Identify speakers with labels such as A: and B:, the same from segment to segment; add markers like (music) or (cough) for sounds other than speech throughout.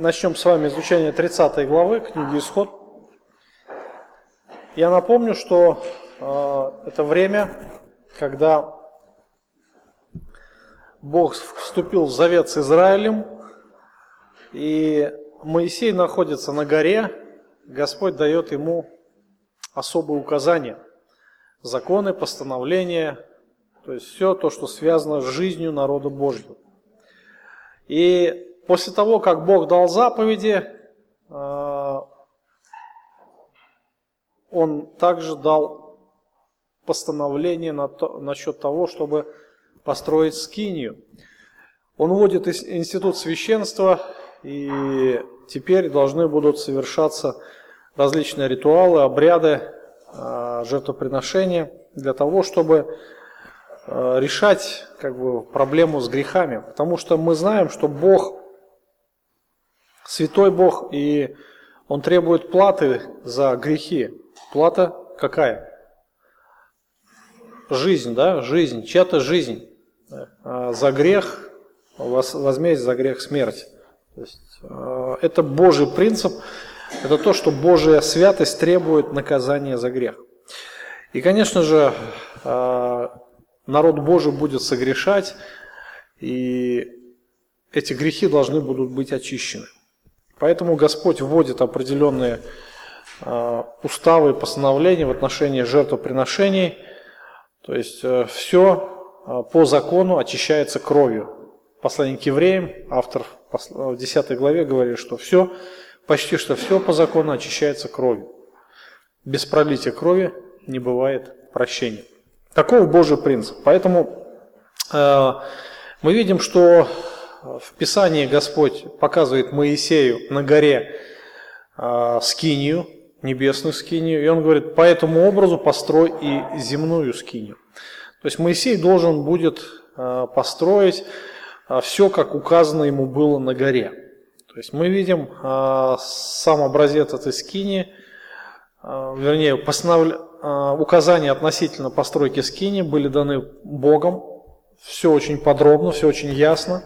A: начнем с вами изучение 30 главы книги Исход. Я напомню, что э, это время, когда Бог вступил в завет с Израилем, и Моисей находится на горе, Господь дает ему особые указания, законы, постановления, то есть все то, что связано с жизнью народа Божьего. И после того, как Бог дал заповеди, э, Он также дал постановление насчет того, чтобы построить скинию. Он вводит институт священства, и теперь должны будут совершаться различные ритуалы, обряды, э, жертвоприношения для того, чтобы э, решать как бы, проблему с грехами. Потому что мы знаем, что Бог Святой Бог, и Он требует платы за грехи. Плата какая? Жизнь, да, жизнь, чья-то жизнь. А за грех, возмездие за грех смерть. То есть, э, это Божий принцип, это то, что Божья святость требует наказания за грех. И, конечно же, э, народ Божий будет согрешать, и эти грехи должны будут быть очищены. Поэтому Господь вводит определенные э, уставы и постановления в отношении жертвоприношений. То есть э, все э, по закону очищается кровью. Послание к евреям, автор в 10 главе говорит, что все, почти что все по закону очищается кровью. Без пролития крови не бывает прощения. Таков Божий принцип. Поэтому э, мы видим, что в Писании Господь показывает Моисею на горе э, скинию, небесную скинию, и он говорит, по этому образу построй и земную скинию. То есть Моисей должен будет э, построить э, все, как указано ему было на горе. То есть мы видим сам образец этой скинии, э, вернее, указания относительно постройки скини были даны Богом, все очень подробно, все очень ясно.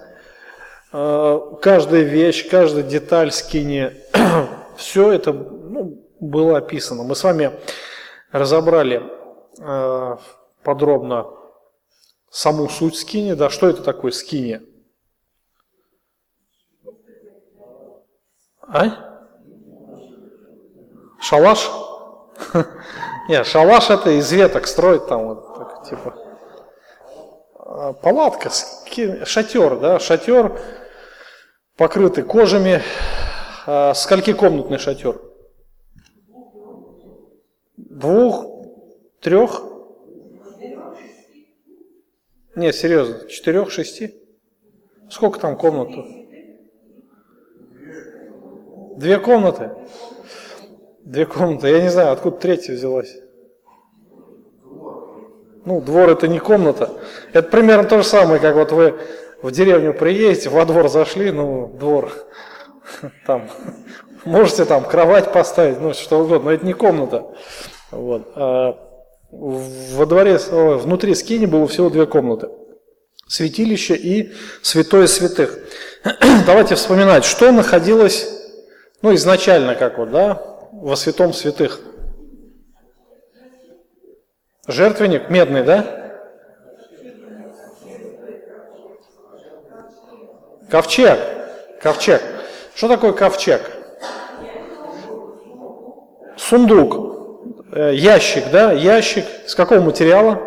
A: Э, каждая вещь, каждая деталь скини, (clears throat) все это ну, было описано. Мы с вами разобрали э, подробно саму суть скини, да, что это такое скини? А? Шалаш? (laughs) Нет, шалаш это из веток строить там вот так, типа э, палатка, шатер, да, шатер покрыты кожами. А, скольки комнатный шатер? Двух, трех? Нет, серьезно, четырех, шести? Сколько там комнат? Две комнаты? Две комнаты. Я не знаю, откуда третья взялась. Ну, двор это не комната. Это примерно то же самое, как вот вы в деревню приедете, во двор зашли, ну, двор, там, можете там кровать поставить, ну, что угодно, но это не комната. Вот. А во дворе, внутри скини было всего две комнаты. Святилище и святое святых. (clears throat) Давайте вспоминать, что находилось, ну, изначально, как вот, да, во святом святых. Жертвенник медный, да? Ковчег. Ковчег. Что такое ковчег? Сундук. Э, ящик, да? Ящик. С какого материала?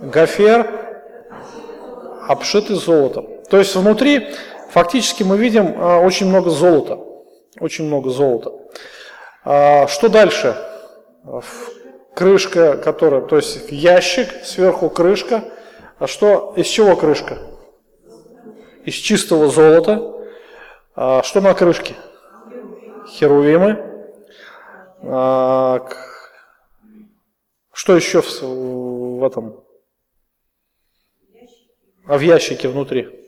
A: Гофер. Обшитый золотом. То есть внутри фактически мы видим э, очень много золота. Очень много золота. А, что дальше? Крышка, которая, то есть ящик, сверху крышка. А что, из чего крышка? Из чистого золота. А, что на крышке? Херувимы. А, что еще в, в этом? А в ящике внутри?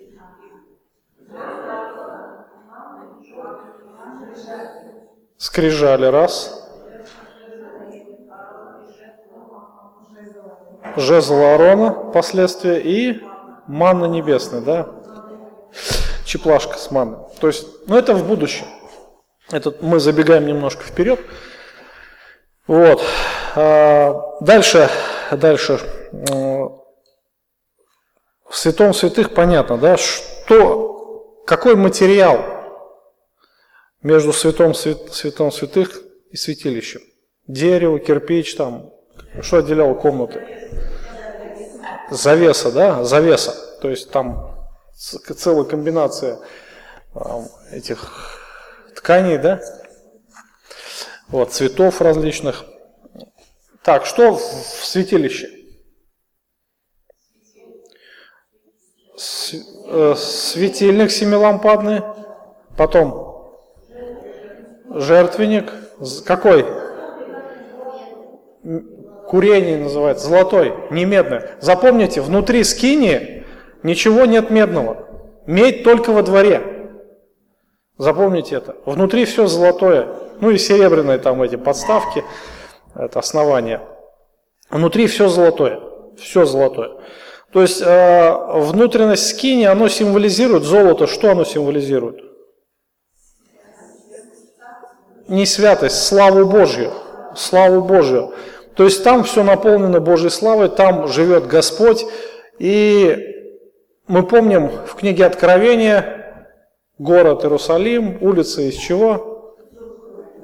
A: Скрижали раз. Жезл Аарона, последствия, и манна небесная, да? Щеплашка с манной. То есть, ну это в будущем. Это мы забегаем немножко вперед. Вот. А, дальше, дальше. В Святом Святых понятно, да, что, какой материал между Святом, Святом Святых и святилищем? Дерево, кирпич, там, что отделяло комнаты? Завеса, да, завеса. То есть там целая комбинация этих тканей, да? Вот, цветов различных. Так, что в святилище? Э, светильник семилампадный, потом жертвенник, какой? Курение называется, золотой, не медный. Запомните, внутри скини ничего нет медного. Медь только во дворе. Запомните это. Внутри все золотое. Ну и серебряные там эти подставки, это основание. Внутри все золотое. Все золотое. То есть э, внутренность скини, оно символизирует золото. Что оно символизирует? Не святость, славу Божью. Славу Божью. То есть там все наполнено Божьей славой, там живет Господь. И мы помним в книге Откровения город Иерусалим, улицы из чего?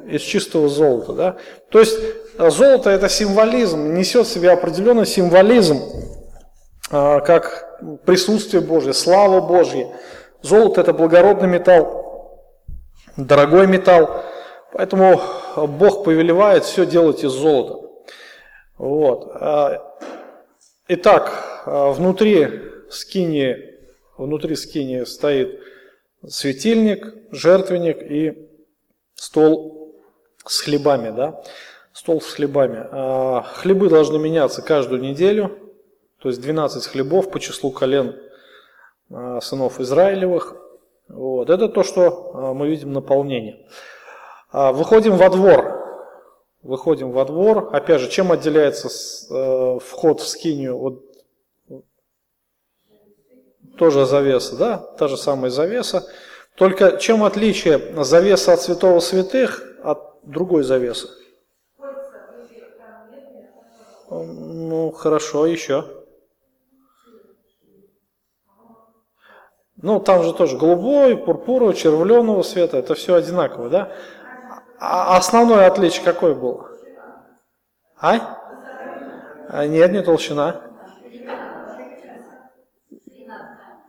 A: Из чистого золота. Да? То есть золото это символизм, несет в себе определенный символизм а, как присутствие Божье, слава Божья. Золото – это благородный металл, дорогой металл, поэтому Бог повелевает все делать из золота. Вот. А, итак, а, внутри скини, внутри скини стоит светильник, жертвенник и стол с хлебами, да? Стол с хлебами. Хлебы должны меняться каждую неделю, то есть 12 хлебов по числу колен а, сынов Израилевых. Вот. Это то, что а, мы видим наполнение. А, выходим во двор. Выходим во двор. Опять же, чем отделяется э, вход в скинию от тоже завеса, да, та же самая завеса. Только чем отличие завеса от святого святых от другой завесы? Ну, хорошо, еще. Ну, там же тоже голубой, пурпуровый, червленого цвета, это все одинаково, да? А основное отличие какое было? А? а нет, не толщина.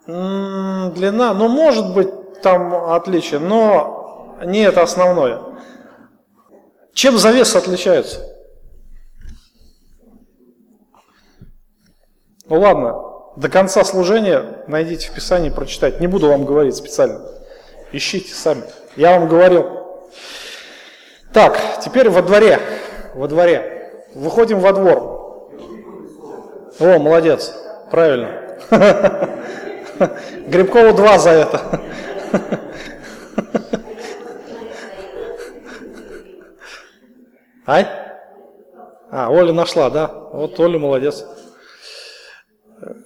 A: Длина, ну, может быть, там отличие, но не это основное. Чем завесы отличаются? Ну ладно, до конца служения найдите в Писании, прочитать. Не буду вам говорить специально. Ищите сами. Я вам говорил. Так, теперь во дворе. Во дворе. Выходим во двор. О, молодец. Правильно. (laughs) Грибкову два за это. Ай? А, Оля нашла, да? Вот Оля молодец.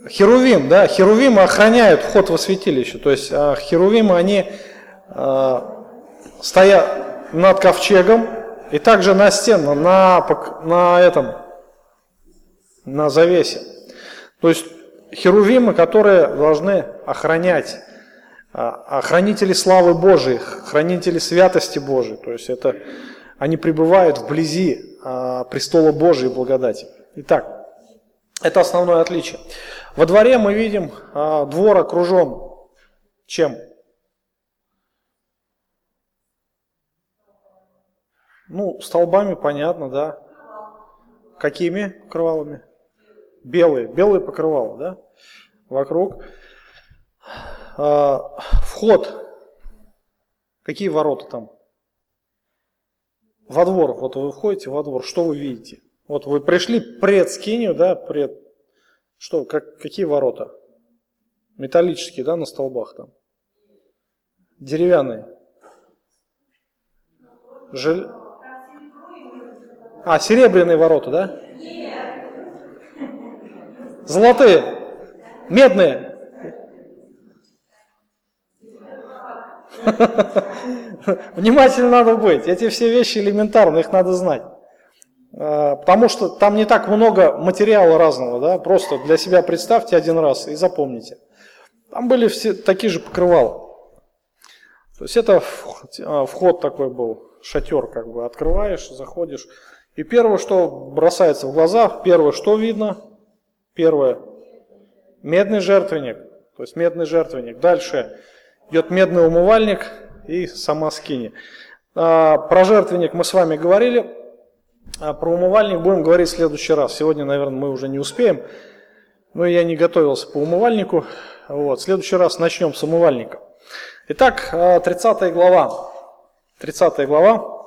A: Херувим, да, херувимы охраняют вход во святилище, то есть а, херувимы, они а, стоят над ковчегом и также на стене, на, на этом, на завесе. То есть херувимы, которые должны охранять, а, охранители славы Божией, хранители святости Божией, то есть это они пребывают вблизи а, престола Божией благодати. Итак, это основное отличие. Во дворе мы видим, а, двор окружен чем? Ну, столбами понятно, да. Какими покрывалами? Белые, белые покрывала, да, вокруг. А, вход. Какие ворота там? Во двор, вот вы входите во двор, что вы видите? Вот вы пришли пред скинию, да, пред... Что, как, какие ворота? Металлические, да, на столбах там? Деревянные? Жел... А, серебряные ворота, да? Золотые? Медные? (laughs) Внимательно надо быть. Эти все вещи элементарны, их надо знать. А, потому что там не так много материала разного, да, просто для себя представьте один раз и запомните. Там были все такие же покрывала. То есть это а, вход такой был, шатер как бы, открываешь, заходишь. И первое, что бросается в глаза, первое, что видно? Первое, медный жертвенник, то есть медный жертвенник. Дальше идет медный умывальник и сама скини. А, про жертвенник мы с вами говорили, а про умывальник будем говорить в следующий раз. Сегодня, наверное, мы уже не успеем, но я не готовился по умывальнику. Вот. В следующий раз начнем с умывальника. Итак, 30 а, глава. 30 глава.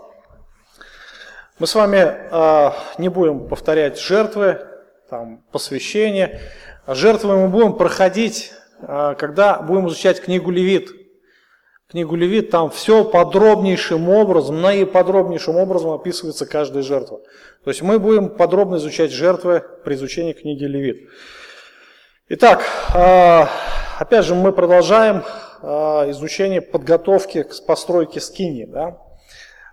A: Мы с вами не будем повторять жертвы, там, посвящения. Жертвы мы будем проходить, а, когда будем изучать книгу Левит. Книгу Левит, там все подробнейшим образом, наиподробнейшим образом описывается каждая жертва. То есть мы будем подробно изучать жертвы при изучении книги Левит. Итак, а, опять же мы продолжаем а, изучение подготовки к постройке скини. Да?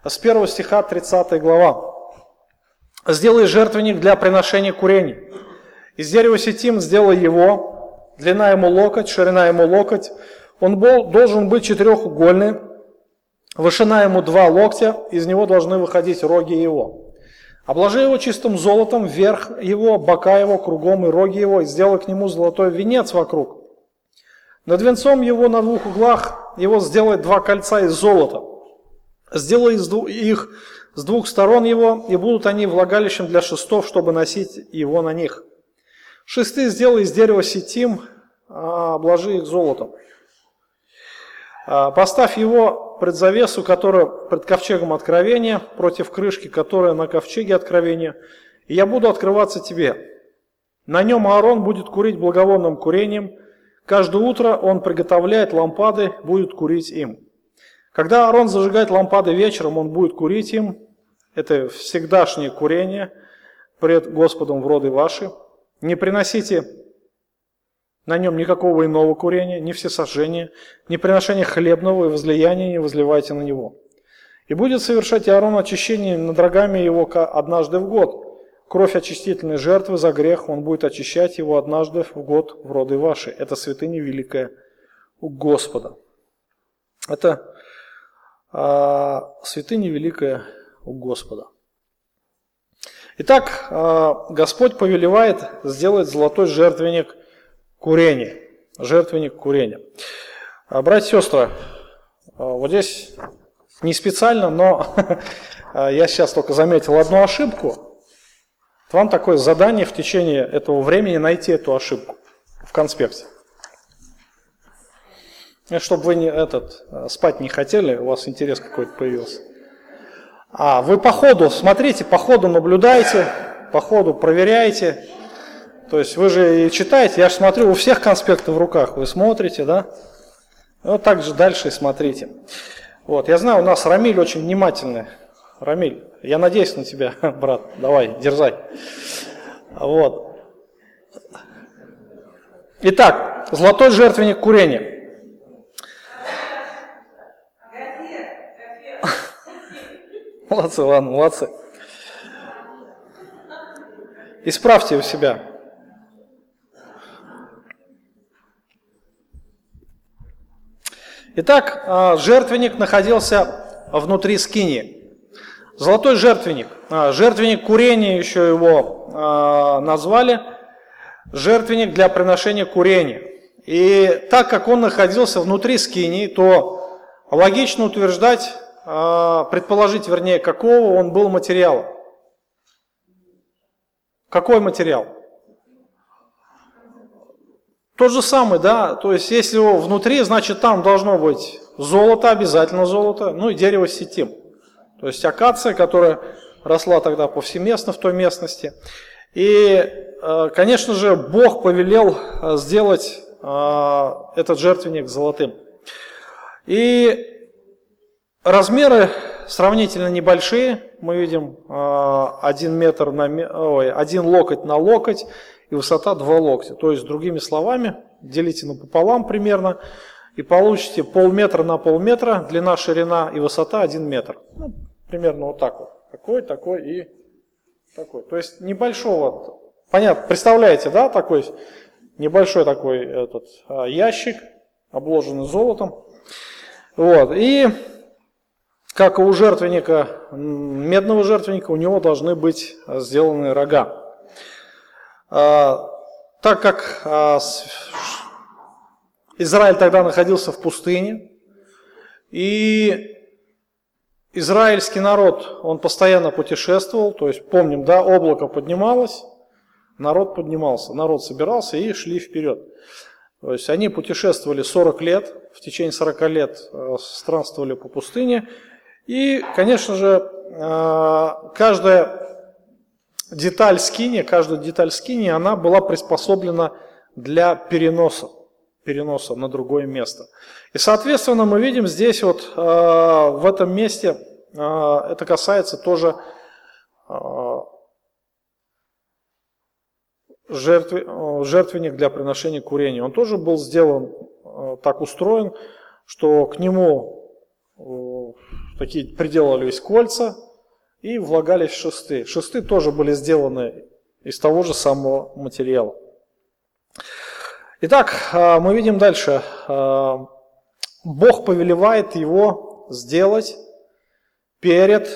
A: С 1 стиха 30 глава. «Сделай жертвенник для приношения курений. Из дерева сетим сделай его, длина ему локоть, ширина ему локоть, он был, должен быть четырехугольный, вышина ему два локтя, из него должны выходить роги его. Обложи его чистым золотом, вверх его, бока его, кругом и роги его, и сделай к нему золотой венец вокруг. Над венцом его на двух углах его сделай два кольца из золота. Сделай их с двух сторон его, и будут они влагалищем для шестов, чтобы носить его на них. Шесты сделай из дерева сетим, а обложи их золотом. А, поставь его пред завесу, которая пред ковчегом откровения, против крышки, которая на ковчеге откровения, и я буду открываться тебе. На нем Аарон будет курить благовонным курением, каждое утро он приготовляет лампады, будет курить им. Когда Аарон зажигает лампады вечером, он будет курить им. Это всегдашнее курение пред Господом в роды ваши. Не приносите на нем никакого иного курения, ни всесожжения, ни приношения хлебного и возлияния не возливайте на него. И будет совершать Аарон очищение над рогами его однажды в год. Кровь очистительной жертвы за грех, он будет очищать его однажды в год в роды ваши. Это святыня великая у Господа. Это а, святыня великая у Господа. Итак, а, Господь повелевает сделать золотой жертвенник – курение, жертвенник курения. А, братья и сестры, а, вот здесь не специально, но (laughs) я сейчас только заметил одну ошибку. Вам такое задание в течение этого времени найти эту ошибку в конспекте. Чтобы вы не, этот, спать не хотели, у вас интерес какой-то появился. А вы по ходу смотрите, по ходу наблюдаете, по ходу проверяете, то есть вы же и читаете, я же смотрю, у всех конспекты в руках, вы смотрите, да? Вот так же дальше и смотрите. Вот, я знаю, у нас Рамиль очень внимательный. Рамиль, я надеюсь на тебя, (laughs) брат, давай, дерзай. Вот. Итак, золотой жертвенник курения. Молодцы, ладно, молодцы. Исправьте у себя. Итак, а, жертвенник находился внутри скини. Золотой жертвенник. А, жертвенник курения еще его а, назвали. Жертвенник для приношения курения. И так как он находился внутри скини, то логично утверждать, предположить, вернее, какого он был материала. Какой материал? Тот же самый, да, то есть если его внутри, значит там должно быть золото, обязательно золото, ну и дерево сетим. То есть акация, которая росла тогда повсеместно в той местности. И, э, конечно же, Бог повелел э, сделать э, этот жертвенник золотым. И размеры сравнительно небольшие. Мы видим один метр на, ой, один локоть на локоть и высота 2 локтя. То есть, другими словами, делите напополам примерно, и получите полметра на полметра, длина, ширина и высота 1 метр. Ну, примерно вот так вот. Такой, такой и такой. То есть небольшого, понятно, представляете, да, такой небольшой такой этот а, ящик, обложенный золотом. Вот, и как у жертвенника, медного жертвенника, у него должны быть сделаны рога. А, так как а, Израиль тогда находился в пустыне, и израильский народ, он постоянно путешествовал, то есть помним, да, облако поднималось, народ поднимался, народ собирался и шли вперед. То есть они путешествовали 40 лет, в течение 40 лет э, странствовали по пустыне, и, конечно же, э, каждая деталь скини, каждая деталь скини, она была приспособлена для переноса переноса на другое место. И, соответственно, мы видим здесь вот э, в этом месте, э, это касается тоже жертвы, жертвенник для приношения курения. Он тоже был сделан, так устроен, что к нему такие приделывались кольца и влагались шесты. Шесты тоже были сделаны из того же самого материала. Итак, а, мы видим дальше. А, Бог повелевает его сделать перед,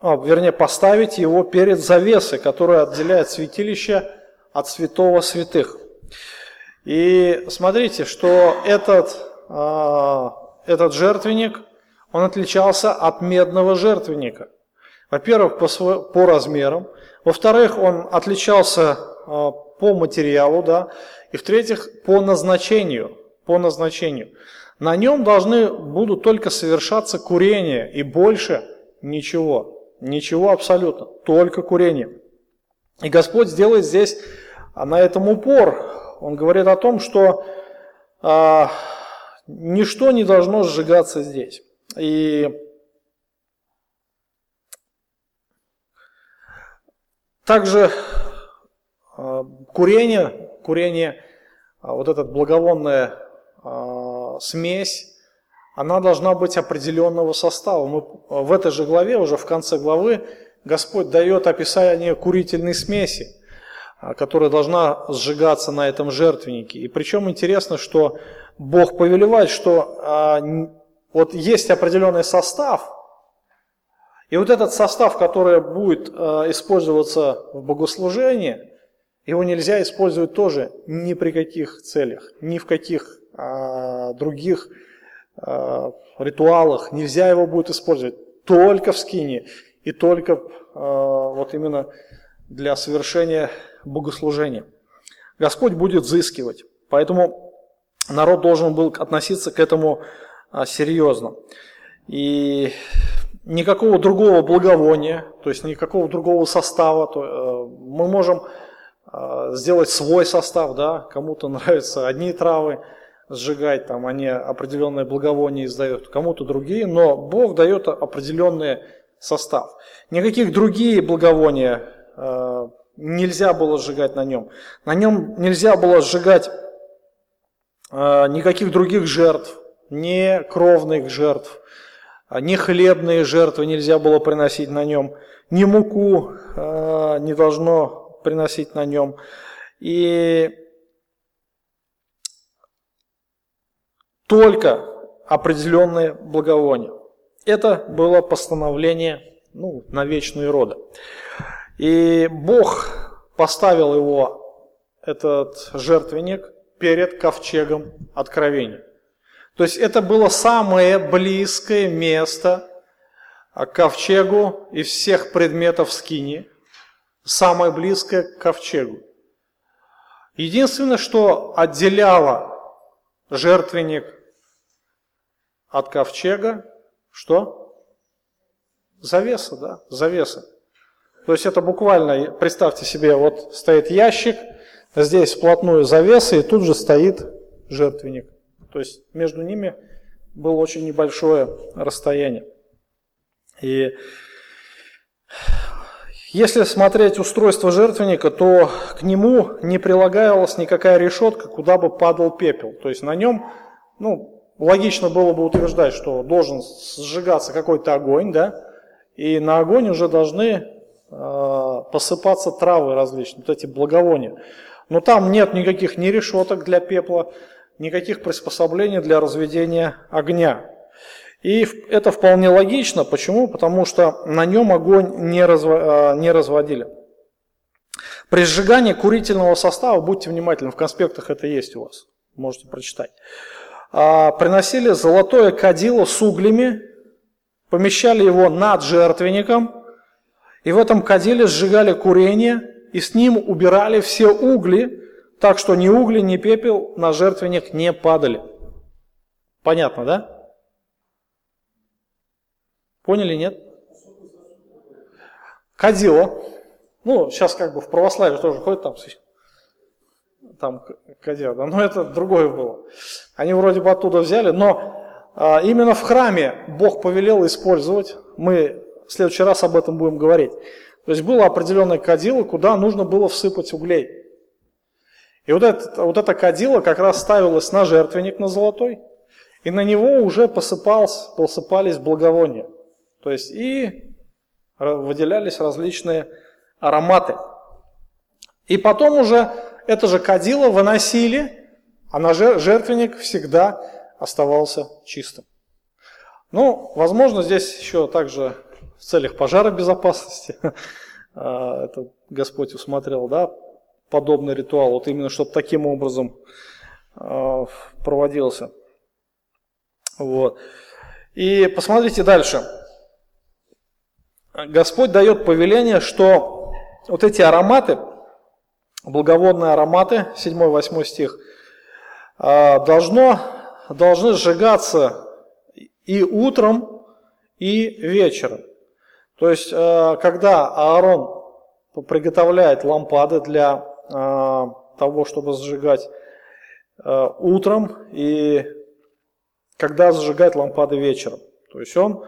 A: а, вернее, поставить его перед завесой, которая отделяет святилище от святого святых. И смотрите, что этот, этот жертвенник, он отличался от медного жертвенника. Во-первых, по, по размерам. Во-вторых, он отличался по материалу, да, и в-третьих, по назначению, по назначению. На нем должны будут только совершаться курение и больше ничего, ничего абсолютно, только курение. И Господь сделает здесь на этом упор. Он говорит о том, что а, ничто не должно сжигаться здесь. И также а, курение, курение, а, вот эта благовонная а, смесь, она должна быть определенного состава. Мы в этой же главе, уже в конце главы, Господь дает описание курительной смеси, которая должна сжигаться на этом жертвеннике. И причем интересно, что Бог повелевает, что вот есть определенный состав, и вот этот состав, который будет использоваться в богослужении, его нельзя использовать тоже ни при каких целях, ни в каких а, других а, ритуалах. Нельзя его будет использовать только в скине и только вот именно для совершения богослужения. Господь будет взыскивать. Поэтому народ должен был относиться к этому серьезно. И никакого другого благовония, то есть никакого другого состава, то, э, мы можем а, сделать свой состав, да, кому-то нравятся одни травы сжигать, там они определенное благовоние издают, кому-то другие, но Бог дает определенный состав. Никаких другие благовония э, нельзя было сжигать на нем. На нем нельзя было сжигать э, никаких других жертв, не кровных жертв, не хлебные жертвы нельзя было приносить на нем, ни муку э, не должно приносить на нем. И только определенные благовония. Это было постановление ну, на вечные роды. И Бог поставил его, этот жертвенник, перед ковчегом откровения. То есть это было самое близкое место к ковчегу из всех предметов скини самое близкое к ковчегу. Единственное, что отделяло жертвенник от ковчега, что? Завеса, да, завеса. То есть это буквально, представьте себе, вот стоит ящик, здесь вплотную завеса, и тут же стоит жертвенник. То есть между ними было очень небольшое расстояние. И если смотреть устройство жертвенника, то к нему не прилагалась никакая решетка, куда бы падал пепел. То есть на нем ну, логично было бы утверждать, что должен сжигаться какой-то огонь, да, и на огонь уже должны э, посыпаться травы различные, вот эти благовония. Но там нет никаких ни решеток для пепла, никаких приспособлений для разведения огня. И это вполне логично. Почему? Потому что на нем огонь не, разво, не разводили. При сжигании курительного состава, будьте внимательны, в конспектах это есть у вас, можете прочитать. А, приносили золотое кадило с углями, помещали его над жертвенником, и в этом кадиле сжигали курение, и с ним убирали все угли, так что ни угли, ни пепел на жертвенник не падали. Понятно, да? Поняли, нет? Кадило. Ну, сейчас как бы в православии тоже ходят там, там кадило, да, но это другое было. Они вроде бы оттуда взяли, но а, именно в храме Бог повелел использовать. Мы в следующий раз об этом будем говорить. То есть было определенное кадило, куда нужно было всыпать углей. И вот это, вот это кадило как раз ставилось на жертвенник на золотой, и на него уже посыпалось, посыпались благовония. То есть и выделялись различные ароматы. И потом уже это же кадило выносили, а на жертвенник всегда оставался чистым. Ну, возможно, здесь еще также в целях пожаробезопасности (laughs) а, это Господь усмотрел, да, подобный ритуал, вот именно чтобы таким образом а, проводился. Вот. И посмотрите дальше. Господь дает повеление, что вот эти ароматы, благоводные ароматы, 7-8 стих, а, должно, должны сжигаться и утром, и вечером. То есть, а, когда Аарон приготовляет лампады для того, чтобы сжигать утром, и когда зажигать лампады вечером. То есть он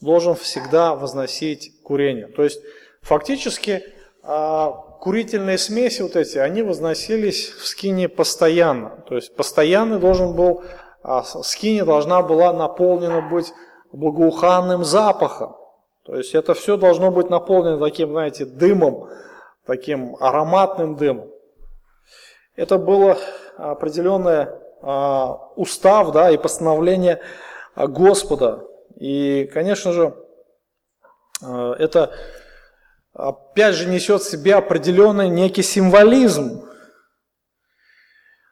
A: должен всегда возносить курение. То есть фактически а, курительные смеси вот эти, они возносились в скине постоянно. То есть постоянный должен был, скине должна была наполнена быть благоуханным запахом. То есть это все должно быть наполнено таким, знаете, дымом, таким ароматным дымом. Это было определенное а, устав да, и постановление Господа и, конечно же, э, это опять же несет в себе определенный некий символизм.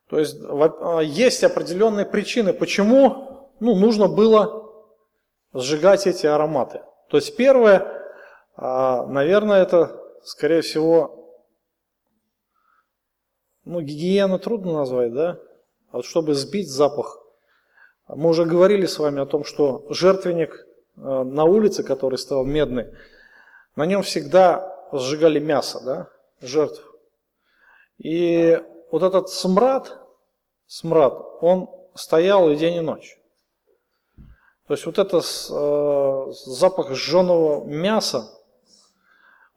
A: То есть э, есть определенные причины, почему ну, нужно было сжигать эти ароматы. То есть первое, наверное, это, скорее всего, ну, гигиену трудно назвать, да? Вот чтобы сбить запах мы уже говорили с вами о том, что жертвенник э, на улице, который стоял медный, на нем всегда сжигали мясо, да, жертв. И вот этот смрад, смрад, он стоял и день, и ночь. То есть вот этот э, запах сжженного мяса,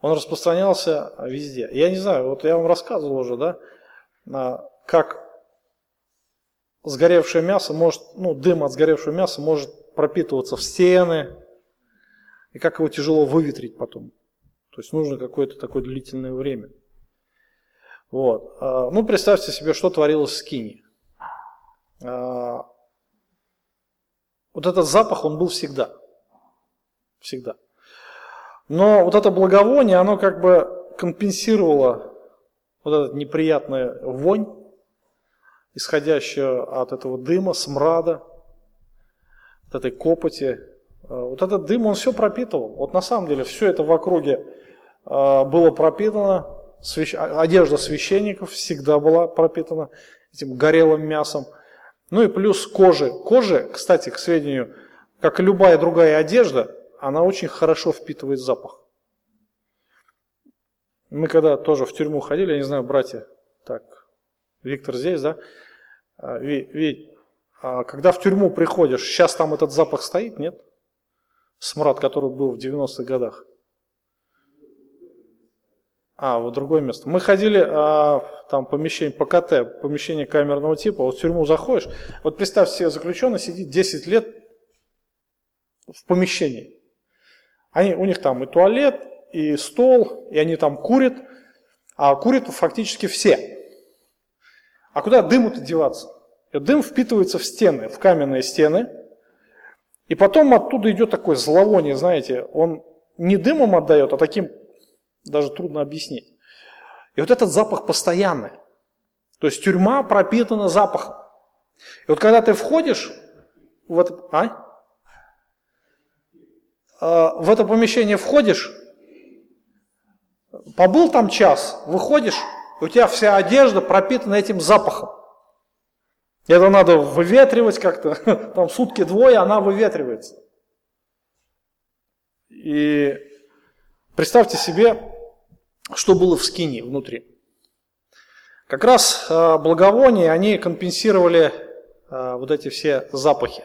A: он распространялся везде. Я не знаю, вот я вам рассказывал уже, да, как сгоревшее мясо может, ну, дым от сгоревшего мяса может пропитываться в стены, и как его тяжело выветрить потом. То есть нужно какое-то такое длительное время. Вот. А, ну, представьте себе, что творилось в Скине. А, вот этот запах, он был всегда. Всегда. Но вот это благовоние, оно как бы компенсировало вот этот неприятный вонь, исходящая от этого дыма, смрада, от этой копоти. А, вот этот дым, он все пропитывал. Вот на самом деле все это в округе а, было пропитано, одежда священников всегда была пропитана этим горелым мясом. Ну и плюс кожи. Кожа, кстати, к сведению, как и любая другая одежда, она очень хорошо впитывает запах. Мы когда тоже в тюрьму ходили, я не знаю, братья, так, Виктор здесь, да? А, ведь а, когда в тюрьму приходишь, сейчас там этот запах стоит, нет? Смрад, который был в 90-х годах. А, в другое место. Мы ходили а, там помещение ПКТ, помещение камерного типа, вот в тюрьму заходишь, вот представь себе, заключенный сидит 10 лет в помещении. Они, у них там и туалет, и стол, и они там курят, а курят фактически все. А куда дыму-то деваться? И дым впитывается в стены, в каменные стены, и потом оттуда идет такое зловоние, знаете, он не дымом отдает, а таким даже трудно объяснить. И вот этот запах постоянный. То есть тюрьма пропитана запахом. И вот когда ты входишь в это, а? А, в это помещение входишь, побыл там час, выходишь, у тебя вся одежда пропитана этим запахом. Это надо выветривать как-то, (laughs) там сутки двое, она выветривается. И представьте себе, что было в скине внутри. Как раз а, благовония, они компенсировали а, вот эти все запахи.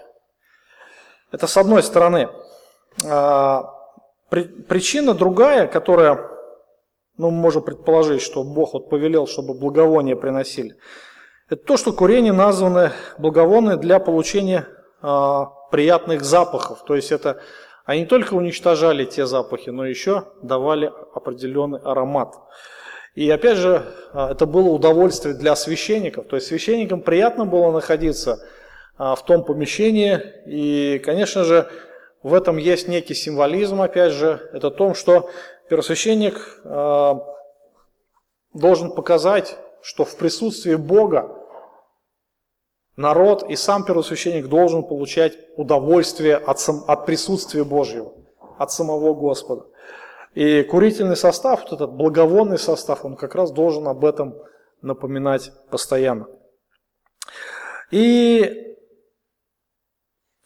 A: Это с одной стороны. А, причина другая, которая, ну, можем предположить, что Бог вот повелел, чтобы благовония приносили. Это то, что курение названы благовонные для получения приятных запахов. То есть это они не только уничтожали те запахи, но еще давали определенный аромат. И опять же, а, это было удовольствие для священников. То есть священникам приятно было находиться а, в том помещении. И, конечно же, в этом есть некий символизм, опять же, это том, что первосвященник а, должен показать, что в присутствии Бога народ и сам первосвященник должен получать удовольствие от, сам, от присутствия Божьего, от самого Господа. И курительный состав, вот этот благовонный состав, он как раз должен об этом напоминать постоянно. И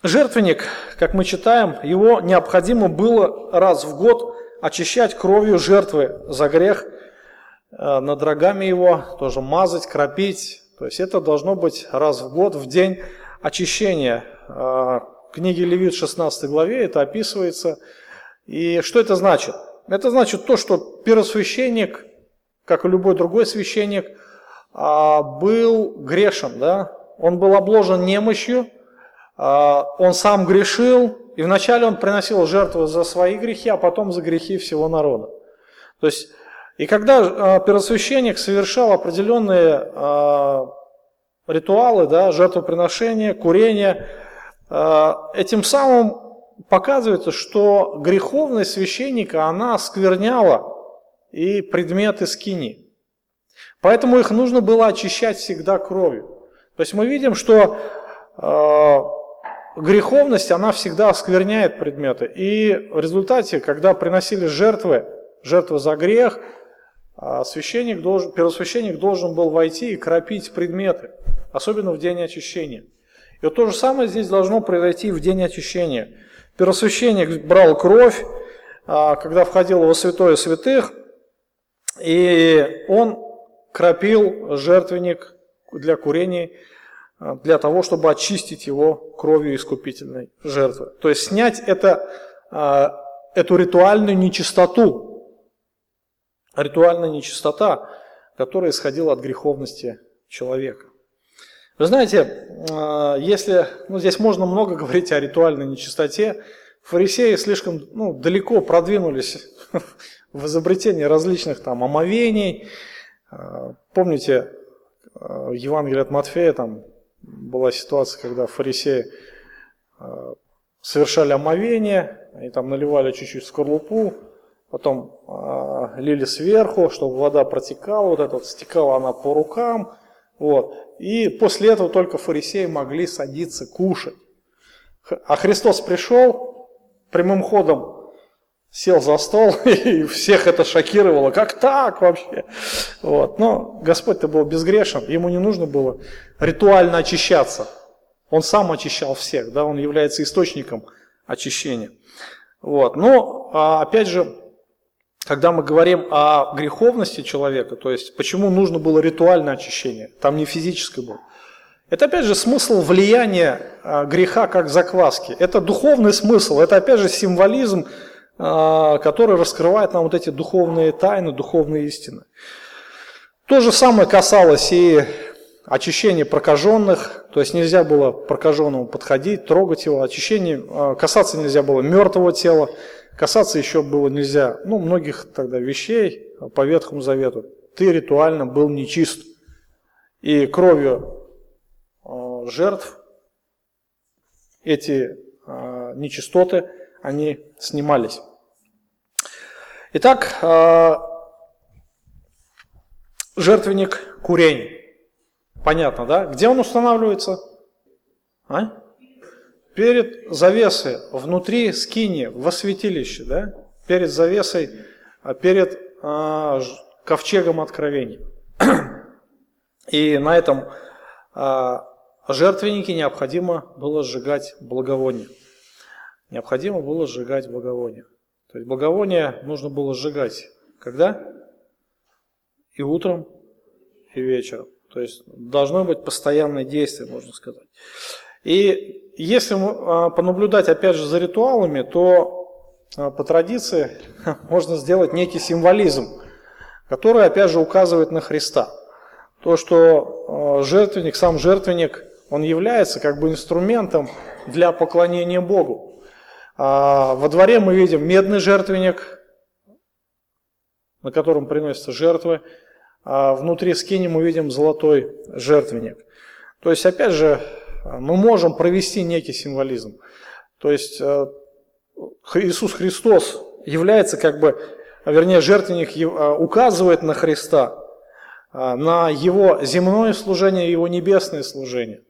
A: жертвенник, как мы читаем, его необходимо было раз в год очищать кровью жертвы за грех, э, над рогами его тоже мазать, кропить. То есть это должно быть раз в год, в день очищения. Э, в книге Левит 16 главе это описывается. И что это значит? Это значит то, что первосвященник, как и любой другой священник, а, был грешен, да? Он был обложен немощью, он сам грешил, и вначале он приносил жертву за свои грехи, а потом за грехи всего народа. То есть, и когда а, первосвященник совершал определенные ритуалы, да, жертвоприношения, курения, этим самым показывается, что греховность священника, она оскверняла и предметы скини. Поэтому их нужно было очищать всегда кровью. То есть мы видим, что греховность, она всегда оскверняет предметы. И в результате, когда приносили жертвы, жертвы за грех, э, священник должен, первосвященник должен был войти и кропить предметы, особенно в день очищения. И вот то же самое здесь должно произойти в день очищения. Первосвященник брал кровь, а, когда входил во святое святых, и он кропил жертвенник для курения, а, для того, чтобы очистить его кровью искупительной жертвы. То есть снять это, а, эту ритуальную нечистоту, ритуальная нечистота, которая исходила от греховности человека. Вы знаете, а, если, ну здесь можно много говорить о ритуальной нечистоте, фарисеи слишком ну, далеко продвинулись (laughs) в изобретении различных там омовений. Помните, в Евангелии от Матфея там была ситуация, когда фарисеи совершали омовение, они там наливали чуть-чуть скорлупу, потом лили сверху, чтобы вода протекала, вот это вот стекала она по рукам, вот. И после этого только фарисеи могли садиться кушать. А Христос пришел прямым ходом, сел за стол, (laughs) и всех это шокировало. Как так вообще? Вот. Но Господь-то был безгрешен, ему не нужно было ритуально очищаться. Он сам очищал всех, да, он является источником очищения. Вот. Но, а, опять же, когда мы говорим о греховности человека, то есть почему нужно было ритуальное очищение, там не физическое было. Это опять же смысл влияния а, греха как закваски. Это духовный смысл, это опять же символизм который раскрывает нам вот эти духовные тайны, духовные истины. То же самое касалось и очищения прокаженных, то есть нельзя было прокаженному подходить, трогать его, очищение, а, касаться нельзя было мертвого тела, касаться еще было нельзя, ну, многих тогда вещей по Ветхому Завету. Ты ритуально был нечист. И кровью а, жертв эти нечистоты, они снимались. Итак, жертвенник курень. Понятно, да? Где он устанавливается? А? Перед завесой, внутри скини, во святилище, да? Перед завесой, а перед а, ковчегом откровений. (clears throat) И на этом а, жертвеннике необходимо было сжигать благовоние. Необходимо было сжигать благовоние. То есть благовоние нужно было сжигать. Когда? и утром, и вечером. То есть должно быть постоянное действие, можно сказать. И если а, понаблюдать опять же за ритуалами, то а, по традиции (laughs) можно сделать некий символизм, который опять же указывает на Христа. То, что а, жертвенник, сам жертвенник, он является как бы инструментом для поклонения Богу. Во дворе мы видим медный жертвенник, на котором приносятся жертвы а внутри скини мы видим золотой жертвенник. То есть, опять же, мы можем провести некий символизм. То есть, э, Иисус Христос является как бы, вернее, жертвенник э, указывает на Христа, э, на Его земное служение Его небесное служение.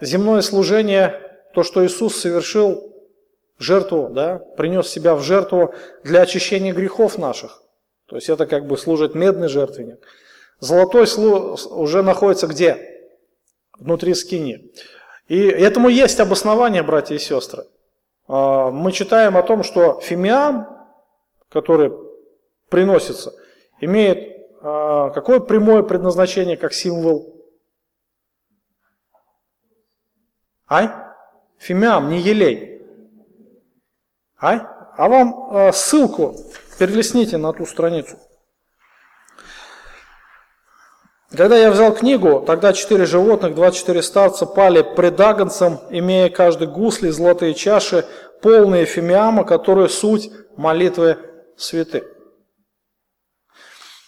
A: Земное служение, то, что Иисус совершил жертву, да, принес себя в жертву для очищения грехов наших. То есть это как бы служит медный жертвенник. Золотой уже находится где? Внутри скини. И этому есть обоснование, братья и сестры. А, мы читаем о том, что фимиам, который приносится, имеет а, какое прямое предназначение как символ? Ай? Фимиам, не елей. Ай? А вам а, ссылку Перелесните на ту страницу. Когда я взял книгу, тогда четыре животных, 24 старца пали пред Агнцем, имея каждый гусли, золотые чаши, полные фимиама, которые суть молитвы святых.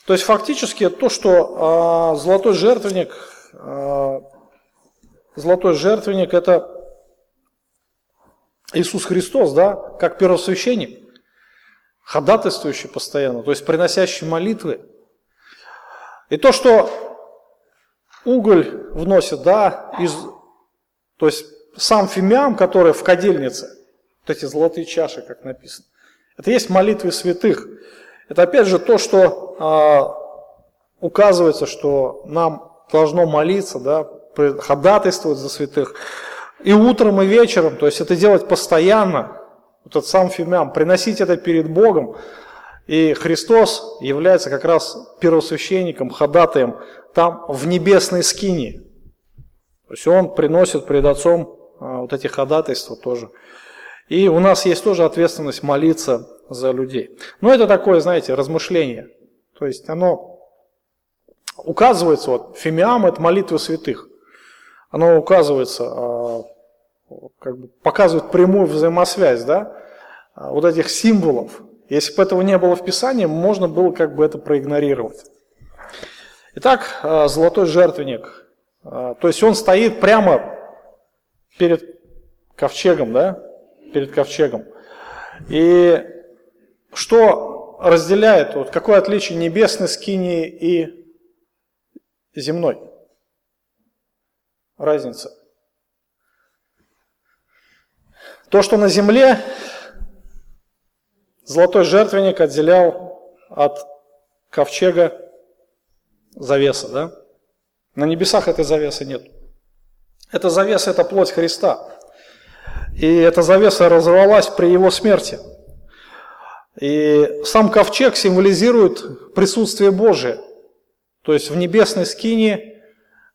A: То есть фактически то, что э, золотой жертвенник, э, золотой жертвенник это Иисус Христос, да, как первосвященник ходатайствующий постоянно, то есть приносящий молитвы. И то, что уголь вносит, да, из, то есть сам фимиам, который в кадильнице, вот эти золотые чаши, как написано, это есть молитвы святых. Это опять же то, что а, указывается, что нам должно молиться, да, ходатайствовать за святых. И утром, и вечером, то есть это делать постоянно, вот этот сам фимиам, приносить это перед Богом. И Христос является как раз первосвященником, ходатаем там в небесной скине. То есть Он приносит перед Отцом а, вот эти ходатайства тоже. И у нас есть тоже ответственность молиться за людей. Но это такое, знаете, размышление. То есть оно указывается, вот фимиам это молитва святых. Оно указывается а, как бы показывает прямую взаимосвязь, да, а, вот этих символов. Если бы этого не было в Писании, можно было как бы это проигнорировать. Итак, а, золотой жертвенник. То есть он стоит прямо перед ковчегом, да, перед ковчегом. И что разделяет, вот какое отличие небесной скинии и земной? Разница. То, что на земле золотой жертвенник отделял от ковчега завеса, да? На небесах этой завесы нет. Эта завеса – это плоть Христа. И эта завеса разорвалась при его смерти. И сам ковчег символизирует присутствие Божие. То есть в небесной скине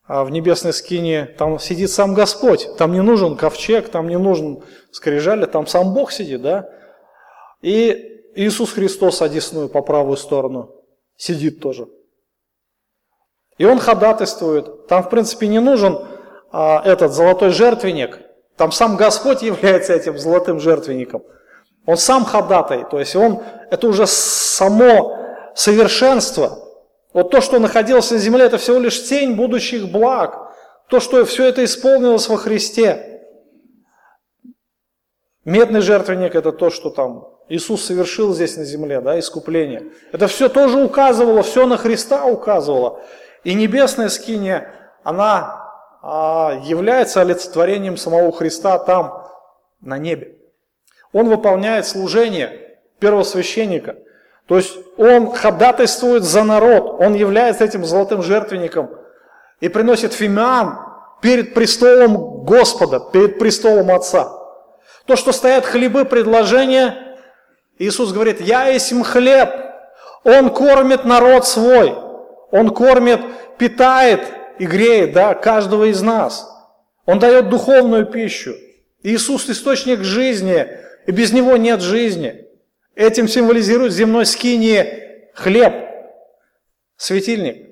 A: в небесной скине там сидит сам Господь. Там не нужен ковчег, там не нужен скрижали, там сам Бог сидит, да? И Иисус Христос одесную по правую сторону сидит тоже. И он ходатайствует. Там, в принципе, не нужен а, этот золотой жертвенник. Там сам Господь является этим золотым жертвенником. Он сам ходатай. То есть он, это уже само совершенство. Вот то, что находилось на земле, это всего лишь тень будущих благ. То, что все это исполнилось во Христе. Медный жертвенник – это то, что там Иисус совершил здесь на земле, да, искупление. Это все тоже указывало, все на Христа указывало. И небесная скиния, она а, является олицетворением самого Христа там, на небе. Он выполняет служение первосвященника. То есть он ходатайствует за народ, он является этим золотым жертвенником и приносит фимиам перед престолом Господа, перед престолом Отца. То, что стоят хлебы предложения, Иисус говорит, «Я есть хлеб, Он кормит народ свой». Он кормит, питает и греет да, каждого из нас. Он дает духовную пищу. Иисус – источник жизни, и без Него нет жизни. Этим символизирует земной скинии хлеб, светильник.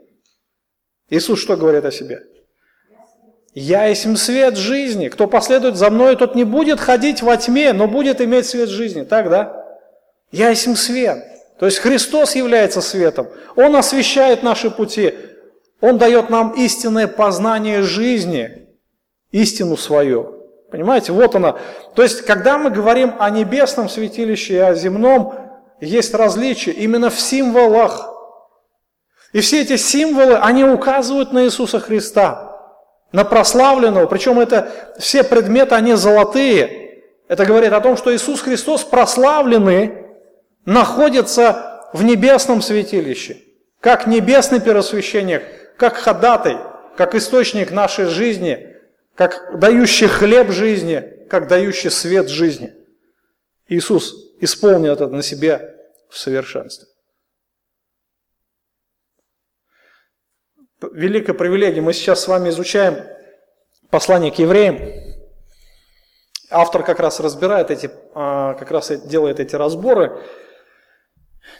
A: Иисус что говорит о себе? «Я есть свет жизни. Кто последует за мной, тот не будет ходить во тьме, но будет иметь свет жизни». Так, да? «Я есть свет». То есть Христос является светом. Он освещает наши пути. Он дает нам истинное познание жизни, истину свою. Понимаете, вот она. То есть, когда мы говорим о небесном святилище и о земном, есть различия именно в символах. И все эти символы, они указывают на Иисуса Христа, на прославленного. Причем это все предметы, они золотые. Это говорит о том, что Иисус Христос прославленный, находится в небесном святилище, как небесный первосвященник, как ходатай, как источник нашей жизни, как дающий хлеб жизни, как дающий свет жизни. Иисус исполнил это на себе в совершенстве. Великая привилегия. Мы сейчас с вами изучаем послание к евреям. Автор как раз разбирает эти, а, как раз делает эти разборы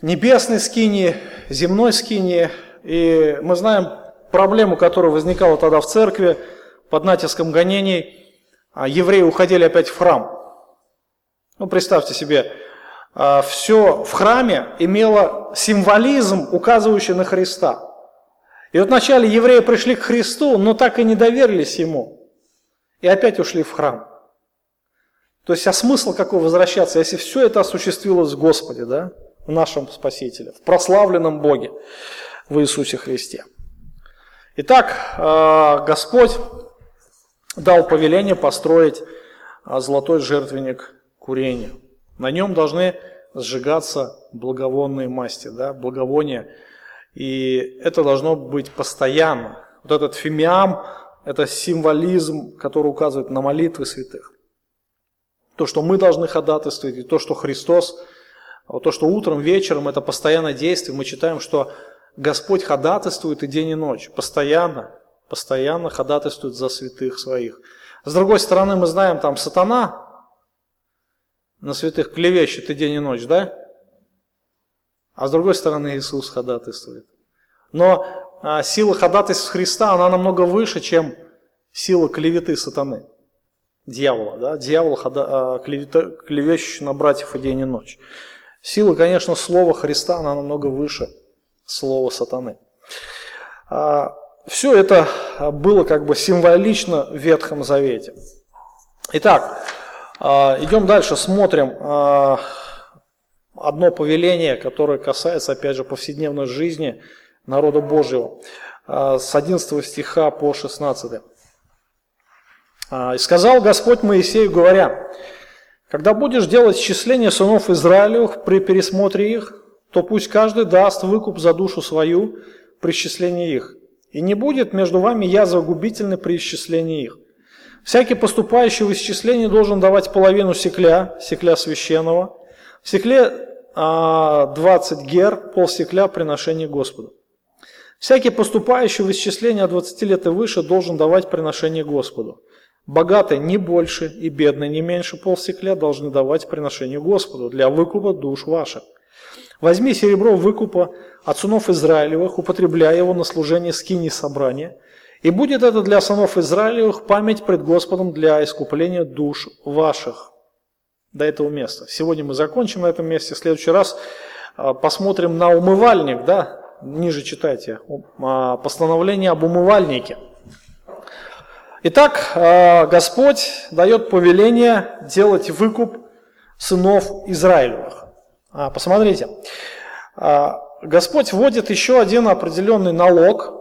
A: небесной скинии, земной скинии. И мы знаем проблему, которая возникала тогда в церкви под натиском гонений. А евреи уходили опять в храм. Ну, представьте себе, а, все в храме имело символизм, указывающий на Христа. И вот вначале евреи пришли к Христу, но так и не доверились Ему. И опять ушли в храм. То есть, а смысл какой возвращаться, если все это осуществилось в Господе, да? в нашем Спасителе, в прославленном Боге, в Иисусе Христе. Итак, э, Господь дал повеление построить э, золотой жертвенник курения. На нем должны сжигаться благовонные масти, да, благовония. И это должно быть постоянно. Вот этот фимиам – это символизм, который указывает на молитвы святых. То, что мы должны ходатайствовать, и то, что Христос а то, что утром, вечером это постоянное действие, мы читаем, что Господь ходатайствует и день, и ночь, постоянно, постоянно ходатайствует за святых своих. С другой стороны, мы знаем, там сатана на святых клевещет и день, и ночь, да? А с другой стороны, Иисус ходатайствует. Но а, сила ходатайства Христа, она намного выше, чем сила клеветы сатаны, дьявола. Да? Дьявол хода, а, клевещущий на братьев и день, и ночь. Сила, конечно, слова Христа, она намного выше слова сатаны. А, Все это было как бы символично в Ветхом Завете. Итак, а, идем дальше, смотрим а, одно повеление, которое касается, опять же, повседневной жизни народа Божьего. С 11 стиха по 16. «И сказал Господь Моисею, говоря, когда будешь делать исчисление сынов Израилевых при пересмотре их, то пусть каждый даст выкуп за душу свою при исчислении их. И не будет между вами язва губительной при исчислении их. Всякий поступающий в исчисление должен давать половину секля, секля священного. В секле 20 а, гер, пол секля приношение Господу. Всякий поступающий в исчисление от 20 лет и выше должен давать приношение Господу. Богатые не больше и бедные не меньше полстекля должны давать приношение Господу для выкупа душ ваших. Возьми серебро выкупа от сынов Израилевых, употребляя его на служение скини собрания, и будет это для сынов Израилевых память пред Господом для искупления душ ваших. До этого места. Сегодня мы закончим на этом месте. В следующий раз а, посмотрим на умывальник, да, ниже читайте, а, постановление об умывальнике. Итак, а, Господь дает повеление делать выкуп сынов Израилевых. Посмотрите, Господь вводит еще один определенный налог,